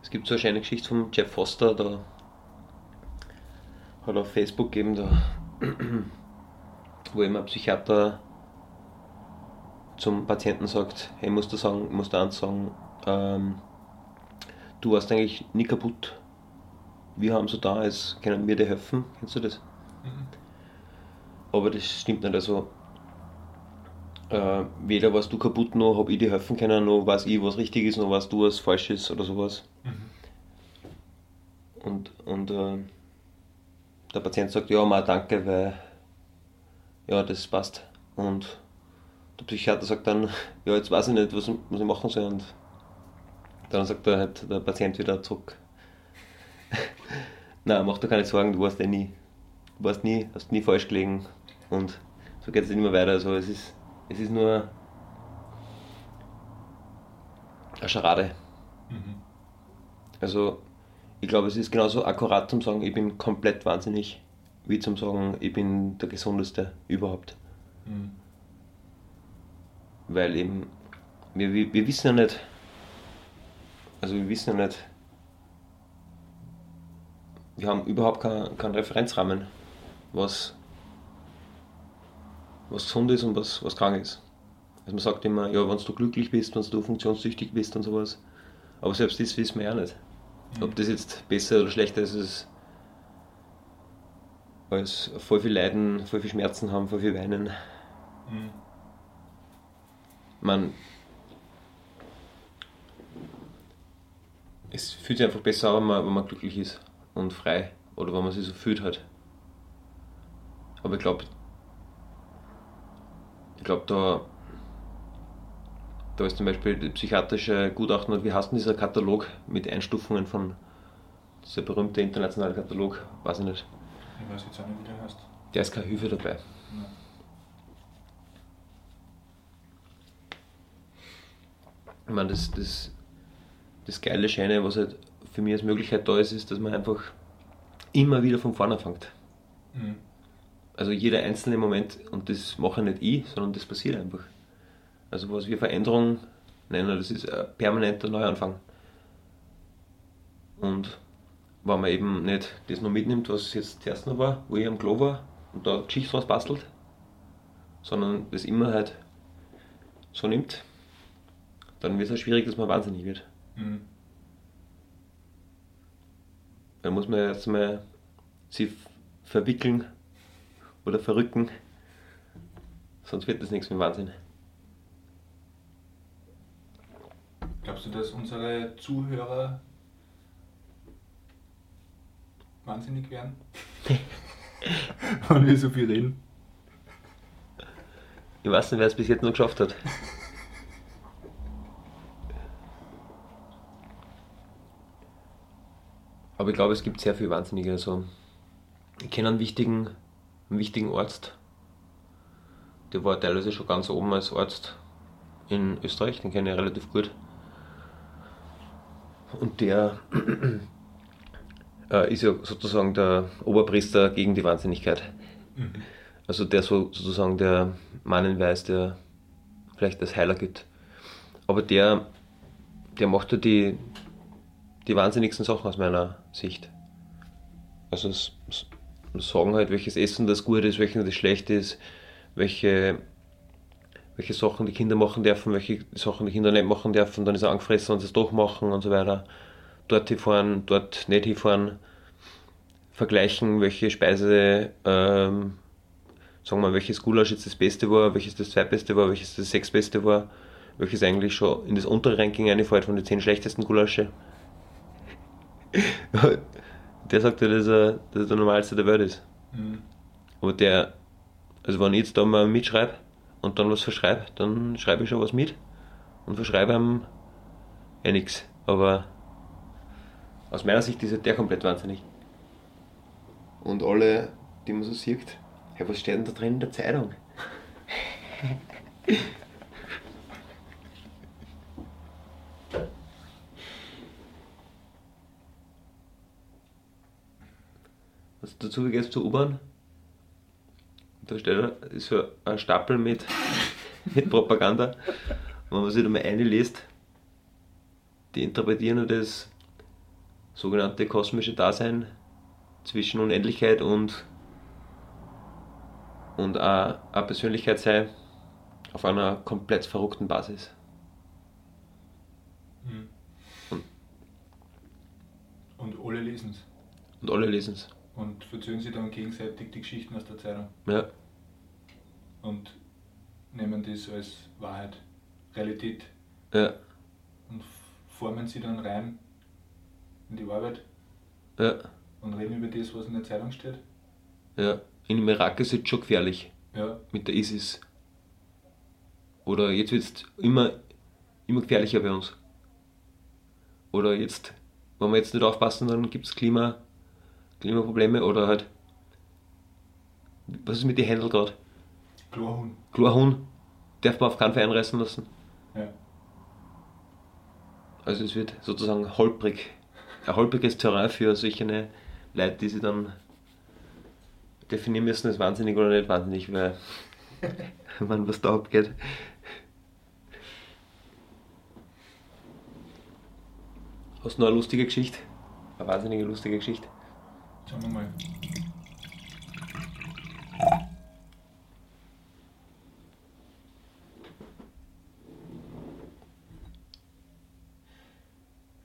Es gibt so eine schöne Geschichte von Jeff Foster, da hat er auf Facebook gegeben, da, <clears throat> wo immer ein Psychiater zum Patienten sagt, hey, musst du sagen, musst du eins sagen, ähm, du warst eigentlich nie kaputt, wir haben so da, als können wir dir helfen. Kennst du das? Mhm. Aber das stimmt nicht. Also, äh, weder warst du kaputt, noch habe ich dir helfen können, noch weiß ich, was richtig ist, noch weißt du, was falsch ist oder sowas. Mhm. Und, und äh, der Patient sagt, ja, mal danke, weil ja, das passt. Und der Psychiater sagt dann, ja, jetzt weiß ich nicht, was, was ich machen soll. Und dann sagt er halt der Patient wieder zurück. <laughs> Nein, mach dir keine Sorgen, du warst eh nie. Du warst nie, hast nie falsch gelegen. Und so geht es immer weiter. Also es ist, es ist nur eine Scharade. Mhm. Also ich glaube, es ist genauso akkurat zum sagen, ich bin komplett wahnsinnig, wie zum sagen, ich bin der gesundeste überhaupt. Mhm. Weil eben, wir, wir, wir wissen ja nicht, also wir wissen ja nicht, wir haben überhaupt keinen keinen Referenzrahmen, was, was gesund ist und was, was krank ist. Also man sagt immer, ja, wenn du glücklich bist, wenn du funktionstüchtig bist und sowas. Aber selbst das wissen wir ja nicht. Ob das jetzt besser oder schlechter ist, ist als voll viel Leiden, voll viel Schmerzen haben, voll viel Weinen. Mhm. Man, es fühlt sich einfach besser an, wenn man, wenn man glücklich ist und frei oder wenn man sich so fühlt hat. Aber ich glaube, ich glaube da, da ist zum Beispiel psychiatrische Gutachten, und wie heißt denn dieser Katalog mit Einstufungen von dieser berühmte internationale Katalog, weiß ich nicht. Ich weiß jetzt auch nicht, wie der heißt. Der ist keine Hilfe dabei. Ja. Ich meine, das, das, das geile Scheine, was halt für mich als Möglichkeit da ist, ist, dass man einfach immer wieder von vorne fängt. Mhm. Also jeder einzelne Moment, und das mache nicht ich, sondern das passiert einfach. Also was wir Veränderung nennen, das ist ein permanenter Neuanfang. Und wenn man eben nicht das noch mitnimmt, was jetzt zuerst noch war, wo ich am Klo war und da Geschichte was bastelt, sondern das immer halt so nimmt, dann wird es auch schwierig, dass man wahnsinnig wird. Mhm. Dann muss man jetzt mal sich verwickeln oder verrücken, sonst wird das nichts mit Wahnsinn. Glaubst du, dass unsere Zuhörer wahnsinnig werden? <laughs> Wenn wir so viel reden. Ich weiß nicht, wer es bis jetzt noch geschafft hat. Aber ich glaube, es gibt sehr viele Wahnsinnige. Also, ich kenne einen wichtigen, einen wichtigen Arzt. Der war teilweise schon ganz oben als Arzt in Österreich, den kenne ich relativ gut. Und der <clears throat> äh, ist ja sozusagen der Oberpriester gegen die Wahnsinnigkeit. Mhm. Also der so, sozusagen der Mann in Weiß, der vielleicht als Heiler gibt. Aber der, der macht ja die, die wahnsinnigsten Sachen aus meiner Sicht. Also sagen halt, welches Essen das gut ist, welches das schlecht ist, welche, welche Sachen die Kinder machen dürfen, welche Sachen die Kinder nicht machen dürfen, dann ist er angefressen, wenn sie es doch machen und so weiter. Dort hinfahren, dort nicht hinfahren, vergleichen, welche Speise, ähm, sagen wir, welches Gulasch jetzt das Beste war, welches das Zweitbeste war, welches das Sechstbeste war, welches eigentlich schon in das untere Ranking einfällt von den zehn schlechtesten Gulasche. <laughs> der sagt ja, dass er, dass er der normalste der Welt ist. Mhm. Aber der, also wenn ich jetzt da mal mitschreibe und dann was verschreibe, dann schreibe ich schon was mit und verschreibe ihm eh nichts. Aber aus meiner Sicht ist der komplett wahnsinnig. Und alle, die man so sieht, hey, was steht denn da drin in der Zeitung? <laughs> Also dazu wie gehst zur U-Bahn? Da steht ist so ein Stapel mit, <laughs> mit Propaganda. Und wenn man sich da mal einliest, die interpretieren das sogenannte kosmische Dasein zwischen Unendlichkeit und, und eine, eine Persönlichkeit sei auf einer komplett verrückten Basis. Mhm. Und- Und alle lesen es. Und alle lesen es. Und erzählen sie dann gegenseitig die Geschichten aus der Zeitung. Ja, Und nehmen das als Wahrheit, Realität ja, und formen sie dann rein in die Arbeit ja, und reden über das, was in der Zeitung steht. ja. In dem Irak ist es schon gefährlich. Ja, mit der ISIS. Oder jetzt wird es immer, immer gefährlicher bei uns. Oder jetzt, wenn wir jetzt nicht aufpassen, dann gibt es Klima, Klimaprobleme oder halt. Was ist mit den Händel gerade? Chlorhuhn. Chlorhuhn darf man auf keinen Fall einreißen lassen. Ja. Also es wird sozusagen holprig. Ein holpriges Terrain für solche Leute, die sich dann definieren müssen als wahnsinnig oder nicht wahnsinnig, weil <laughs> man was da abgeht. Hast du noch eine lustige Geschichte? Eine wahnsinnige lustige Geschichte? Schauen wir mal.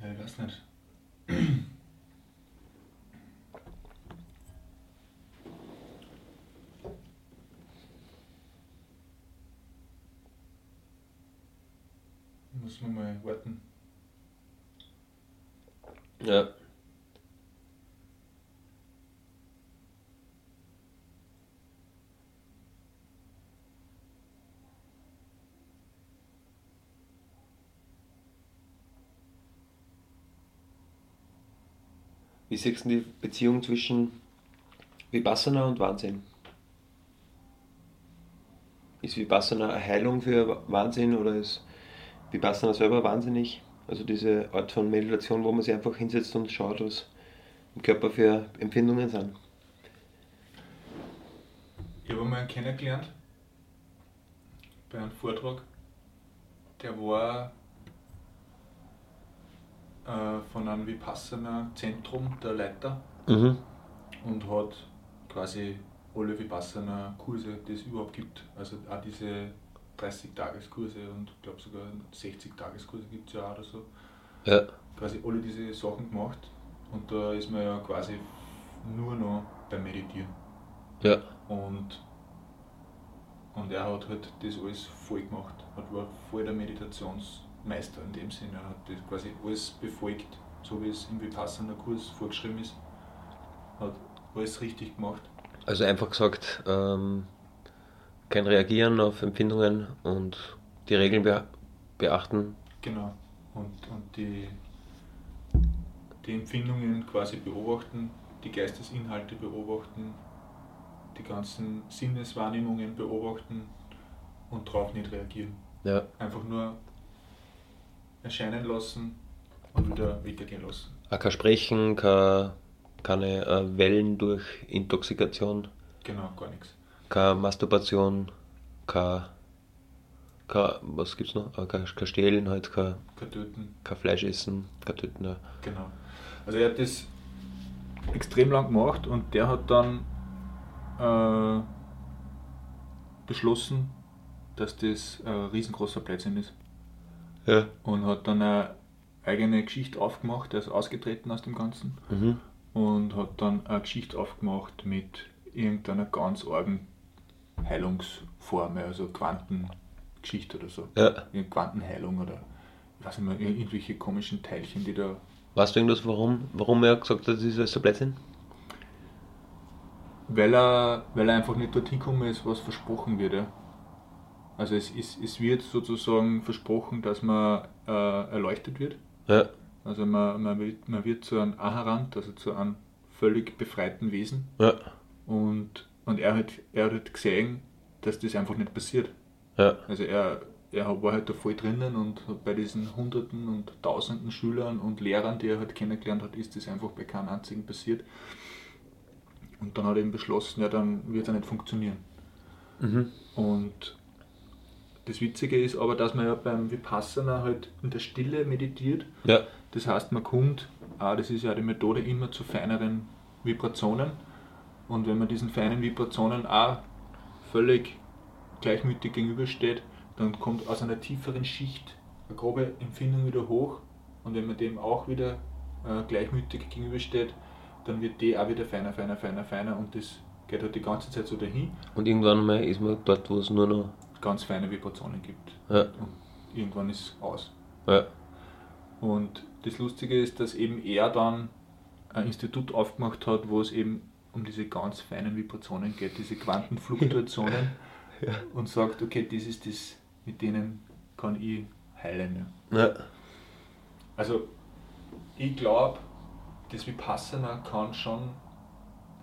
Ja, ich weiß nicht. muss man mal warten. Ja. Wie siehst du die Beziehung zwischen Vipassana und Wahnsinn? Ist Vipassana eine Heilung für Wahnsinn oder ist Vipassana selber wahnsinnig? Also diese Art von Meditation, wo man sich einfach hinsetzt und schaut, was im Körper für Empfindungen sind. Ich habe einen kennengelernt bei einem Vortrag. Der war äh, von einem Vipassana-Zentrum der Leiter Mhm. und hat quasi alle Vipassana-Kurse, die es überhaupt gibt. Also auch diese 30-Tages-Kurse und ich glaube sogar 60-Tages-Kurse gibt es ja auch oder so. Ja. Quasi alle diese Sachen gemacht und da ist man ja quasi nur noch beim Meditieren. Ja. Und, und er hat halt das alles voll gemacht. Hat war voll der Meditationsmeister in dem Sinne. Er hat das quasi alles befolgt, so wie es im Vipassana-Kurs vorgeschrieben ist. Hat alles richtig gemacht. Also einfach gesagt, ähm, kein Reagieren auf Empfindungen und die Regeln be beachten. Genau. Und, und die, die Empfindungen quasi beobachten, die Geistesinhalte beobachten, die ganzen Sinneswahrnehmungen beobachten und darauf nicht reagieren. Ja. Einfach nur erscheinen lassen und wieder weitergehen lassen. Auch kein Sprechen, kein, keine äh, Wellen durch Intoxikation, Genau, gar nichts. keine Masturbation, kein, kein was gibt's noch? Äh, Kein, kein Stehlen halt, kein, Kein Töten. kein Fleisch essen, kein Töten. Ja. Genau. Also er hat das extrem lang gemacht und der hat dann äh, beschlossen, dass das ein riesengroßer Blödsinn ist. Ja. Und hat dann eine eigene Geschichte aufgemacht, er ist ausgetreten aus dem Ganzen Mhm. und hat dann eine Geschichte aufgemacht mit irgendeiner ganz argen Heilungsform, also Quantengeschichte oder so. Ja. Quantenheilung oder ich weiß nicht mehr, irgendwelche komischen Teilchen, die da Weißt du irgendwas, warum, warum er gesagt hat, das ist alles so Blödsinn? Weil er, weil er einfach nicht dorthin gekommen ist, was versprochen wird. Ja. Also es, ist, es wird sozusagen versprochen, dass man äh, erleuchtet wird. Ja. Also man, man, wird, man wird zu einem Aharant, also zu einem völlig befreiten Wesen. Ja. Und, und er, hat, er hat gesehen, dass das einfach nicht passiert. Ja. Also er, er war halt da voll drinnen und bei diesen Hunderten und Tausenden Schülern und Lehrern, die er halt kennengelernt hat, ist das einfach bei keinem einzigen passiert. Und dann hat er eben beschlossen, ja, dann wird er nicht funktionieren. Mhm. Und das Witzige ist aber, dass man ja beim Vipassana halt in der Stille meditiert. Ja. Das heißt, man kommt, auch das ist ja die Methode, immer zu feineren Vibrationen. Und wenn man diesen feinen Vibrationen auch völlig gleichmütig gegenübersteht, dann kommt aus einer tieferen Schicht eine grobe Empfindung wieder hoch. Und wenn man dem auch wieder äh, gleichmütig gegenübersteht, dann wird die auch wieder feiner, feiner, feiner, feiner. Und das geht halt die ganze Zeit so dahin. Und irgendwann mal ist man dort, wo es nur noch. Ganz feine Vibrationen gibt. Ja. Und irgendwann ist es aus. Ja. Und das Lustige ist, dass eben er dann ein Institut aufgemacht hat, wo es eben um diese ganz feinen Vibrationen geht, diese Quantenfluktuationen <laughs> Ja. und sagt, okay, das ist das, mit denen kann ich heilen. Ja. Ja. Also ich glaube, das Vipassana kann schon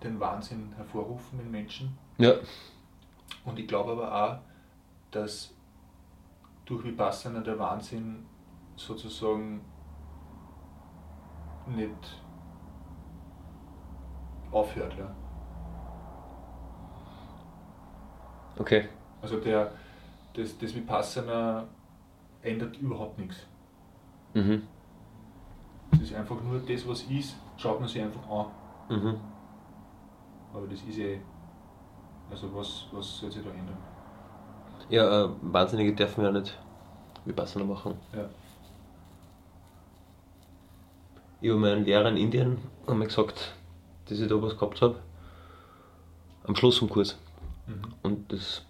den Wahnsinn hervorrufen in Menschen. Ja. Und ich glaube aber auch, dass durch Vipassana der Wahnsinn sozusagen nicht aufhört. Ja. Okay. Also der, das, das Vipassana ändert überhaupt nichts. Mhm. Es ist einfach nur das, was ist, schaut man sich einfach an. Mhm. Aber das ist eh, also was, was soll sich da ändern? Ja, äh, Wahnsinnige dürfen ja nicht Vipassana machen. Ja. Ich habe meinen Lehrer in Indien einmal gesagt, dass ich da was gehabt habe. Am Schluss vom Kurs. Mhm. Und das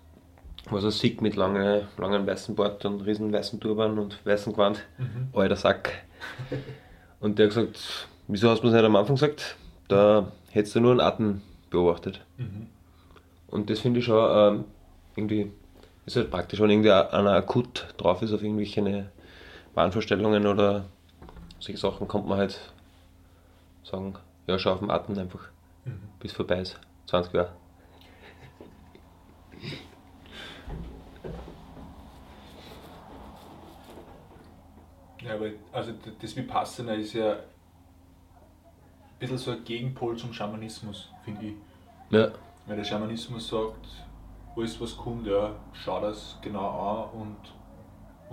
war so sick mit lange, langen weißen Bart und riesen weißen Turban und weißen Gewand. Mhm. Alter Sack. <laughs> Und der hat gesagt, wieso hast du das nicht am Anfang gesagt? Da hättest du nur einen Atem beobachtet. Mhm. Und das finde ich schon ähm, irgendwie, ist halt praktisch, wenn irgendwie einer akut drauf ist auf irgendwelche Wahnvorstellungen oder solche Sachen, kommt man halt sagen, ja, schau auf den Atem einfach, Mhm. bis vorbei ist. 20 Jahre. Ja, aber also das Vipassana ist ja ein bisschen so ein Gegenpol zum Schamanismus, finde ich. Ja, Weil der Schamanismus sagt, alles was kommt, ja, schau das genau an und,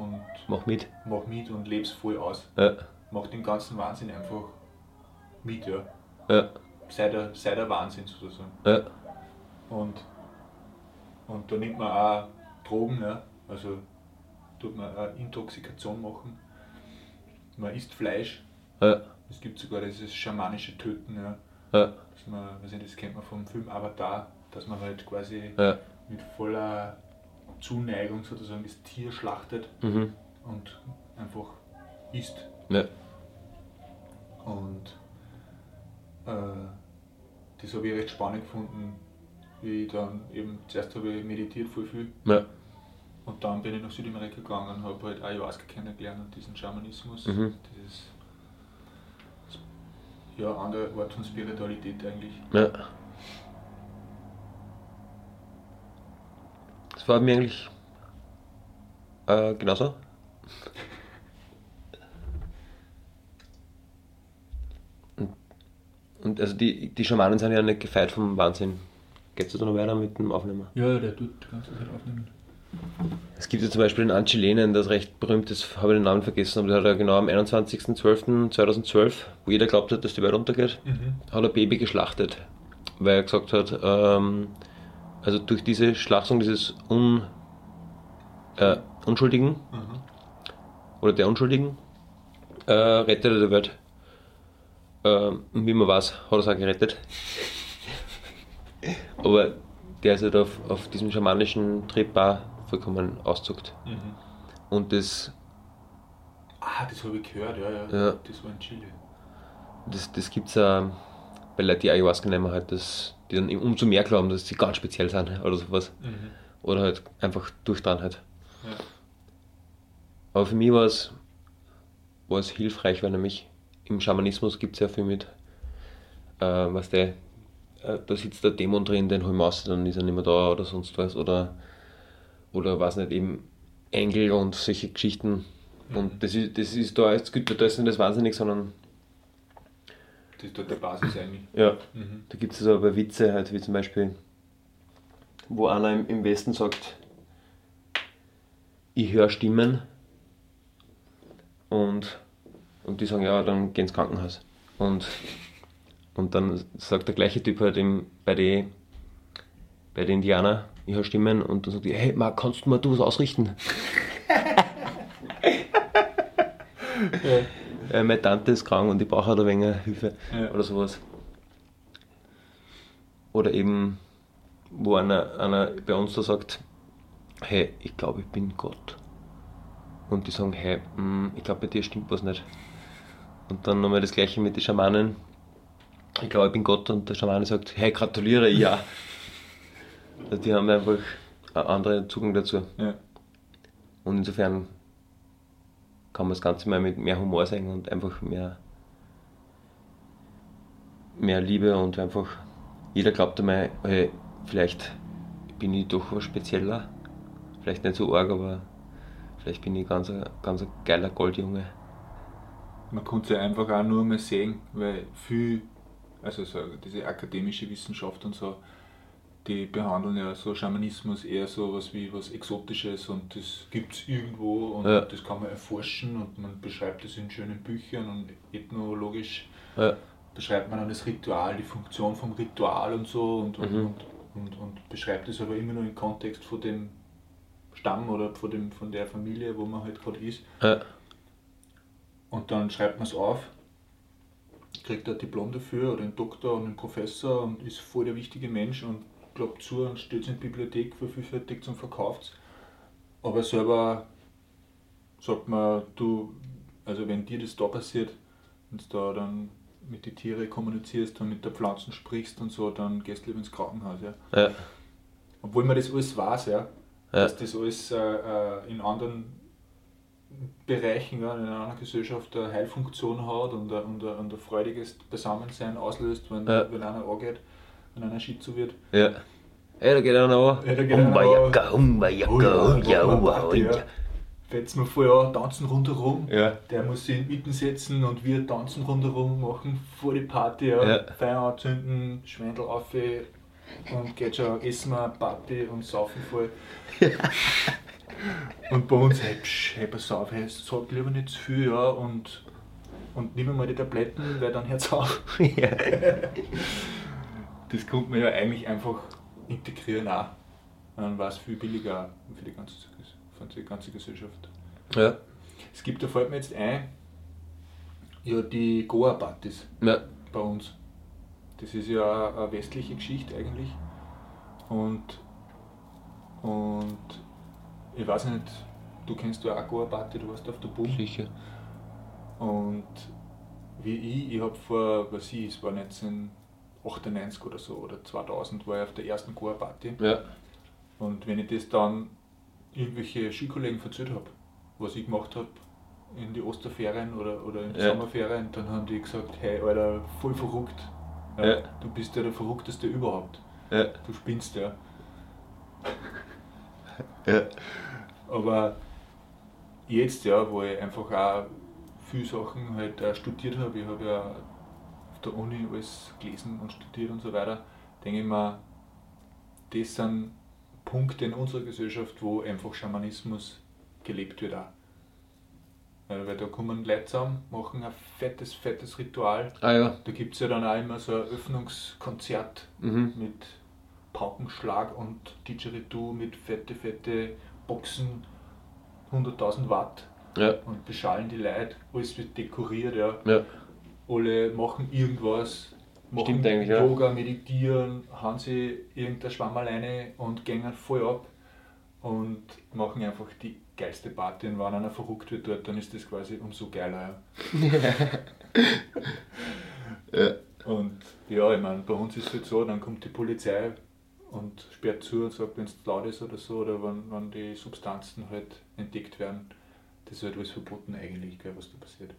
und mach mit. mach mit und leb's voll aus. Ja, Mach den ganzen Wahnsinn einfach mit, ja. ja, Sei der, sei der Wahnsinn sozusagen. ja, Und, und da nimmt man auch Drogen, ja. also tut man auch Intoxikation machen. Man isst Fleisch. ja, Es gibt sogar dieses schamanische Töten, ja. ja, Dass man, nicht, das kennt man vom Film Avatar, dass man halt quasi ja, mit voller Zuneigung sozusagen das Tier schlachtet mhm, und einfach isst. ja, Und äh, das habe ich recht spannend gefunden, wie ich dann eben, zuerst habe ich meditiert voll viel ja, und dann bin ich nach Südamerika gegangen und habe halt Ayahuasca kennengelernt und diesen Schamanismus, Mhm. dieses ja, andere Art von Spiritualität eigentlich. ja. Das war mir eigentlich äh, genauso. Und, und also die, die Schamanen sind ja nicht gefeit vom Wahnsinn. Geht's da noch weiter mit dem Aufnehmen? Ja, der tut die ganze Zeit aufnehmen. Es gibt ja zum Beispiel den Anchilenen, das recht berühmt ist, habe ich den Namen vergessen, aber der hat ja genau am 21.12.2012, wo jeder glaubt hat, dass die Welt untergeht, Mhm. hat er Baby geschlachtet, weil er gesagt hat, ähm, also durch diese Schlachtung dieses Un, äh, Unschuldigen Mhm. oder der Unschuldigen äh, rettet er die Welt. Und wie man weiß, hat er es auch gerettet. <laughs> Aber der ist halt auf, auf diesem schamanischen Trip auch vollkommen auszuckt. Mhm. Und das, Ah, das habe ich gehört, ja, ja. Ja. Das war in Chile. das, das gibt es auch bei Leuten, die Ayahuasca nehmen, halt, dass die dann umso mehr glauben, dass sie ganz speziell sind oder sowas. Mhm. Oder halt einfach durchdran halt. Ja. Aber für mich war es, war es hilfreich, weil nämlich im Schamanismus gibt es ja viel mit, äh, was der, äh, da sitzt der Dämon drin, den holen wir raus, dann ist er nicht mehr da oder sonst was. Oder, oder was nicht, eben Engel und solche Geschichten. Und das ist, das ist da, gibt da ist nicht das Wahnsinnig, sondern Das ist dort der Basis eigentlich. ja, Mhm. da gibt es aber Witze, halt wie zum Beispiel, wo einer im, im Westen sagt, ich höre Stimmen und, und die sagen, ja, dann geh ins Krankenhaus. Und, und dann sagt der gleiche Typ halt im, bei den bei den Indianern, ich höre Stimmen und dann sagt die, hey, Marc, kannst du mal du was ausrichten? <laughs> <laughs> äh, meine Tante ist krank und ich brauche halt ein wenig Hilfe Ja. oder sowas. Oder eben, wo einer, einer bei uns da sagt, hey, ich glaube, ich bin Gott. Und die sagen, hey, mm, ich glaube, bei dir stimmt was nicht. Und dann nochmal das gleiche mit den Schamanen. Ich glaube, ich bin Gott und der Schamane sagt, hey, gratuliere, ja. <laughs> Die haben einfach einen anderen Zugang dazu. Ja. Und insofern kann man das Ganze mal mit mehr Humor sehen und einfach mehr, mehr Liebe und einfach jeder glaubt einmal, hey, vielleicht bin ich doch was spezieller. Vielleicht nicht so arg, aber vielleicht bin ich ganz, ein- ganz ein geiler Goldjunge. Man konnte ja einfach auch nur mal sehen, weil viel, also so diese akademische Wissenschaft und so, die behandeln ja so Schamanismus eher so was wie was Exotisches und das gibt es irgendwo und Ja. das kann man erforschen und man beschreibt es in schönen Büchern und ethnologisch Ja, beschreibt man dann das Ritual, die Funktion vom Ritual und so und, und, Mhm. und, und, und beschreibt es aber immer nur im Kontext von dem Stamm oder von, dem, von der Familie, wo man halt gerade ist. ja, Und dann schreibt man es auf, kriegt ein Diplom dafür oder einen Doktor und einen Professor und ist voll der wichtige Mensch und klappt zu und steht in der Bibliothek vervielfältigt und verkauft Aber selber sagt man, du, also wenn dir das da passiert, wenn du da dann mit den Tieren kommunizierst und mit der Pflanzen sprichst und so, dann gehst du lieber ins Krankenhaus. Ja. Ja. Obwohl man das alles weiß, ja, Ja. dass das alles äh, äh, in anderen Bereichen, ja, in einer Gesellschaft eine Heilfunktion hat und ein, und ein, und ein freudiges Beisammensein auslöst, wenn, Ja. wenn einer angeht, wenn einer Schizo wird. Ja. Ey, da geht einer an. Ja, da geht einer an. Oh ja, ja. Fällt's mir voll an, tanzen rundherum. Ja. Der muss sich in Mitten setzen und wir tanzen rundherum, machen vor die Party, ja. Ja. Feier anzünden, Schwendel auf und geht schon, essen wir Party und saufen voll. <laughs> und bei uns, hey, psch, hey pass auf, hey, sag lieber nicht zu viel, ja, und, und nimm mal die Tabletten, weil dann hört's auf. <laughs> ja. Das könnte man ja eigentlich einfach integrieren auch. Dann war es viel billiger für die ganze, für die ganze Gesellschaft. Ja. Es gibt, da fällt mir jetzt ein, ja, die Goa-Partys Ja. bei uns. Das ist ja eine westliche Geschichte eigentlich. Und, und ich weiß nicht, du kennst ja auch Goa-Party, du warst auf der Boom. Sicher. Und wie ich, ich habe vor, was ich, es war 1998 oder so, oder 2000, war ich auf der ersten Goa-Party. Ja. Und wenn ich das dann irgendwelche Skikollegen erzählt habe, was ich gemacht habe in die Osterferien oder, oder in die Ja. Sommerferien, dann haben die gesagt, hey Alter, voll verrückt. Ja, Ja. Du bist ja der verrückteste überhaupt. Du spinnst ja. Ja. Aber jetzt, ja, wo ich einfach auch viele Sachen halt auch studiert habe, ich habe ja auf der Uni alles gelesen und studiert und so weiter, denke ich mir, das sind Punkte in unserer Gesellschaft, wo einfach Schamanismus gelebt wird auch. Weil, weil da kommen Leute zusammen, machen ein fettes, fettes Ritual. Ah ja. Da gibt es ja dann auch immer so ein Öffnungskonzert Mhm. mit Paukenschlag und Didgeridoo mit fette, fette Boxen, 100.000 Watt Ja. und beschallen die Leute, alles wird dekoriert, ja. Ja. Alle machen irgendwas, machen Stimmt eigentlich, ja. Yoga, meditieren, haben sie irgendein Schwamm alleine und gehen voll ab und machen einfach die geilste Party und wenn einer verrückt wird dort, dann ist das quasi umso geiler. Ja. <laughs> Ja. Und ja, ich meine, bei uns ist es halt so, dann kommt die Polizei und sperrt zu und sagt, wenn es laut ist oder so, oder wenn, wenn die Substanzen halt entdeckt werden, das ist halt alles verboten eigentlich, gell, was da passiert.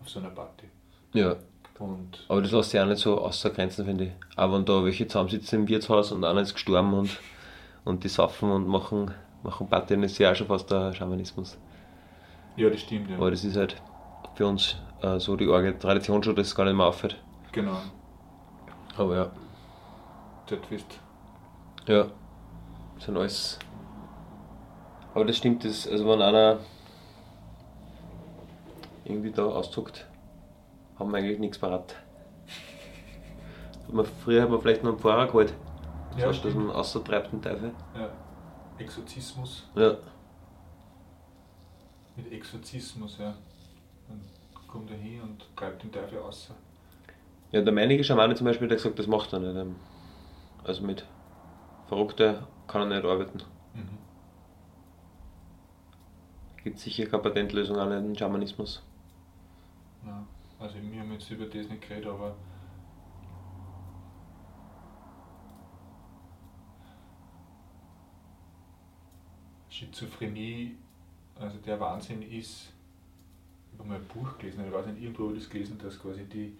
Auf so einer Party. Ja. Und Aber das lässt sich auch nicht so außer Grenzen, finde ich. Auch wenn da welche zusammensitzen im Wirtshaus und einer ist gestorben und, und die saufen und machen, machen Party, dann ist ja auch schon fast der Schamanismus. ja, das stimmt, ja. Aber das ist halt für uns äh, so die arge Tradition schon, dass es gar nicht mehr auffällt. Genau. Aber ja, Dort wirst ja, das sind alles. Aber das stimmt, das, also wenn einer irgendwie da auszuckt, haben wir eigentlich nichts parat. Man- Früher hat man vielleicht noch einen Pfarrer geholt. Ja, Das heißt, dass man außertreibt den Teufel. ja. Exorzismus. Ja. Mit Exorzismus, ja. Dann kommt er hin und treibt den Teufel aus. Ja, der meinige Schamane zum Beispiel, der hat gesagt, das macht er nicht. ähm, Also mit Verrückten kann er nicht arbeiten. Mhm. Gibt sicher keine Patentlösung an den Schamanismus. Ja. Also wir haben jetzt über das nicht geredet, aber Schizophrenie, also der Wahnsinn ist, ich habe mal ein Buch gelesen, ich weiß nicht, irgendwo habe ich das gelesen, dass quasi die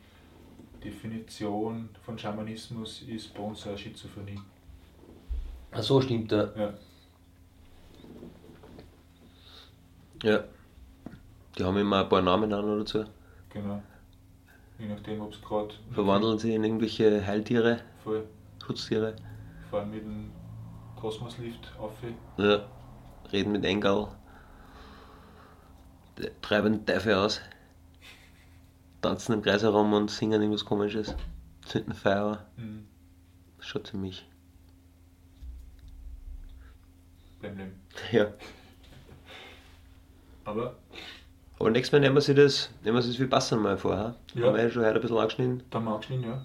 Definition von Schamanismus ist bei uns eine Schizophrenie. Ach so, stimmt der. Ja. Ja. Die haben immer ein paar Namen an oder so. Genau. Je nachdem, ob es gerade Verwandeln sie in irgendwelche Heiltiere, voll Schutztiere. fahren mit dem Kosmoslift auf. Ja. Reden mit Engel. Treiben Teufel aus. Tanzen im Kreis herum und singen irgendwas komisches. Zünden Feuer. Mhm. Schon ziemlich. Beim Leben. Ja. Aber Aber nächstes Mal nehmen wir sich das, nehmen wir sich das wie passend mal vor. Ha? Ja. Haben wir ja schon heute ein bisschen angeschnitten. da haben wir angeschnitten, ja.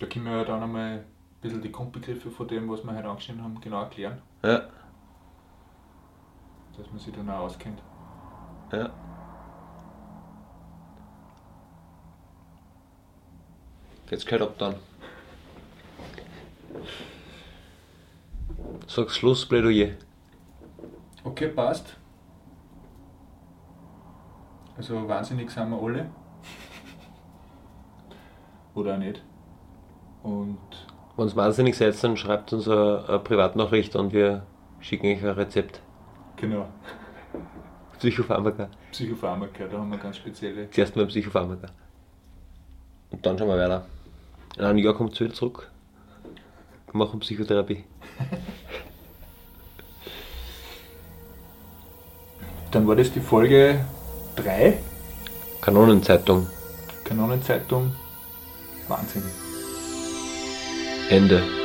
Da können wir ja dann einmal ein bisschen die Grundbegriffe von dem, was wir heute angeschnitten haben, genau erklären, Ja, dass man sich dann auch auskennt. ja. Geht's gehört ab dann. Sag Schlussplädoyer. Okay, passt. Also wahnsinnig sind wir alle. Oder auch nicht. Und Wenn ihr wahnsinnig seid, dann schreibt uns eine, eine Privatnachricht und wir schicken euch ein Rezept. genau, Psychopharmaka. Psychopharmaka, da haben wir ganz spezielle. Zuerst mal Psychopharmaka. Und dann schauen wir weiter. In einem Jahr kommt es wieder zurück. Wir machen Psychotherapie. Dann war das die Folge 3, Kanonenzeitung. Kanonenzeitung. Wahnsinn. Ende.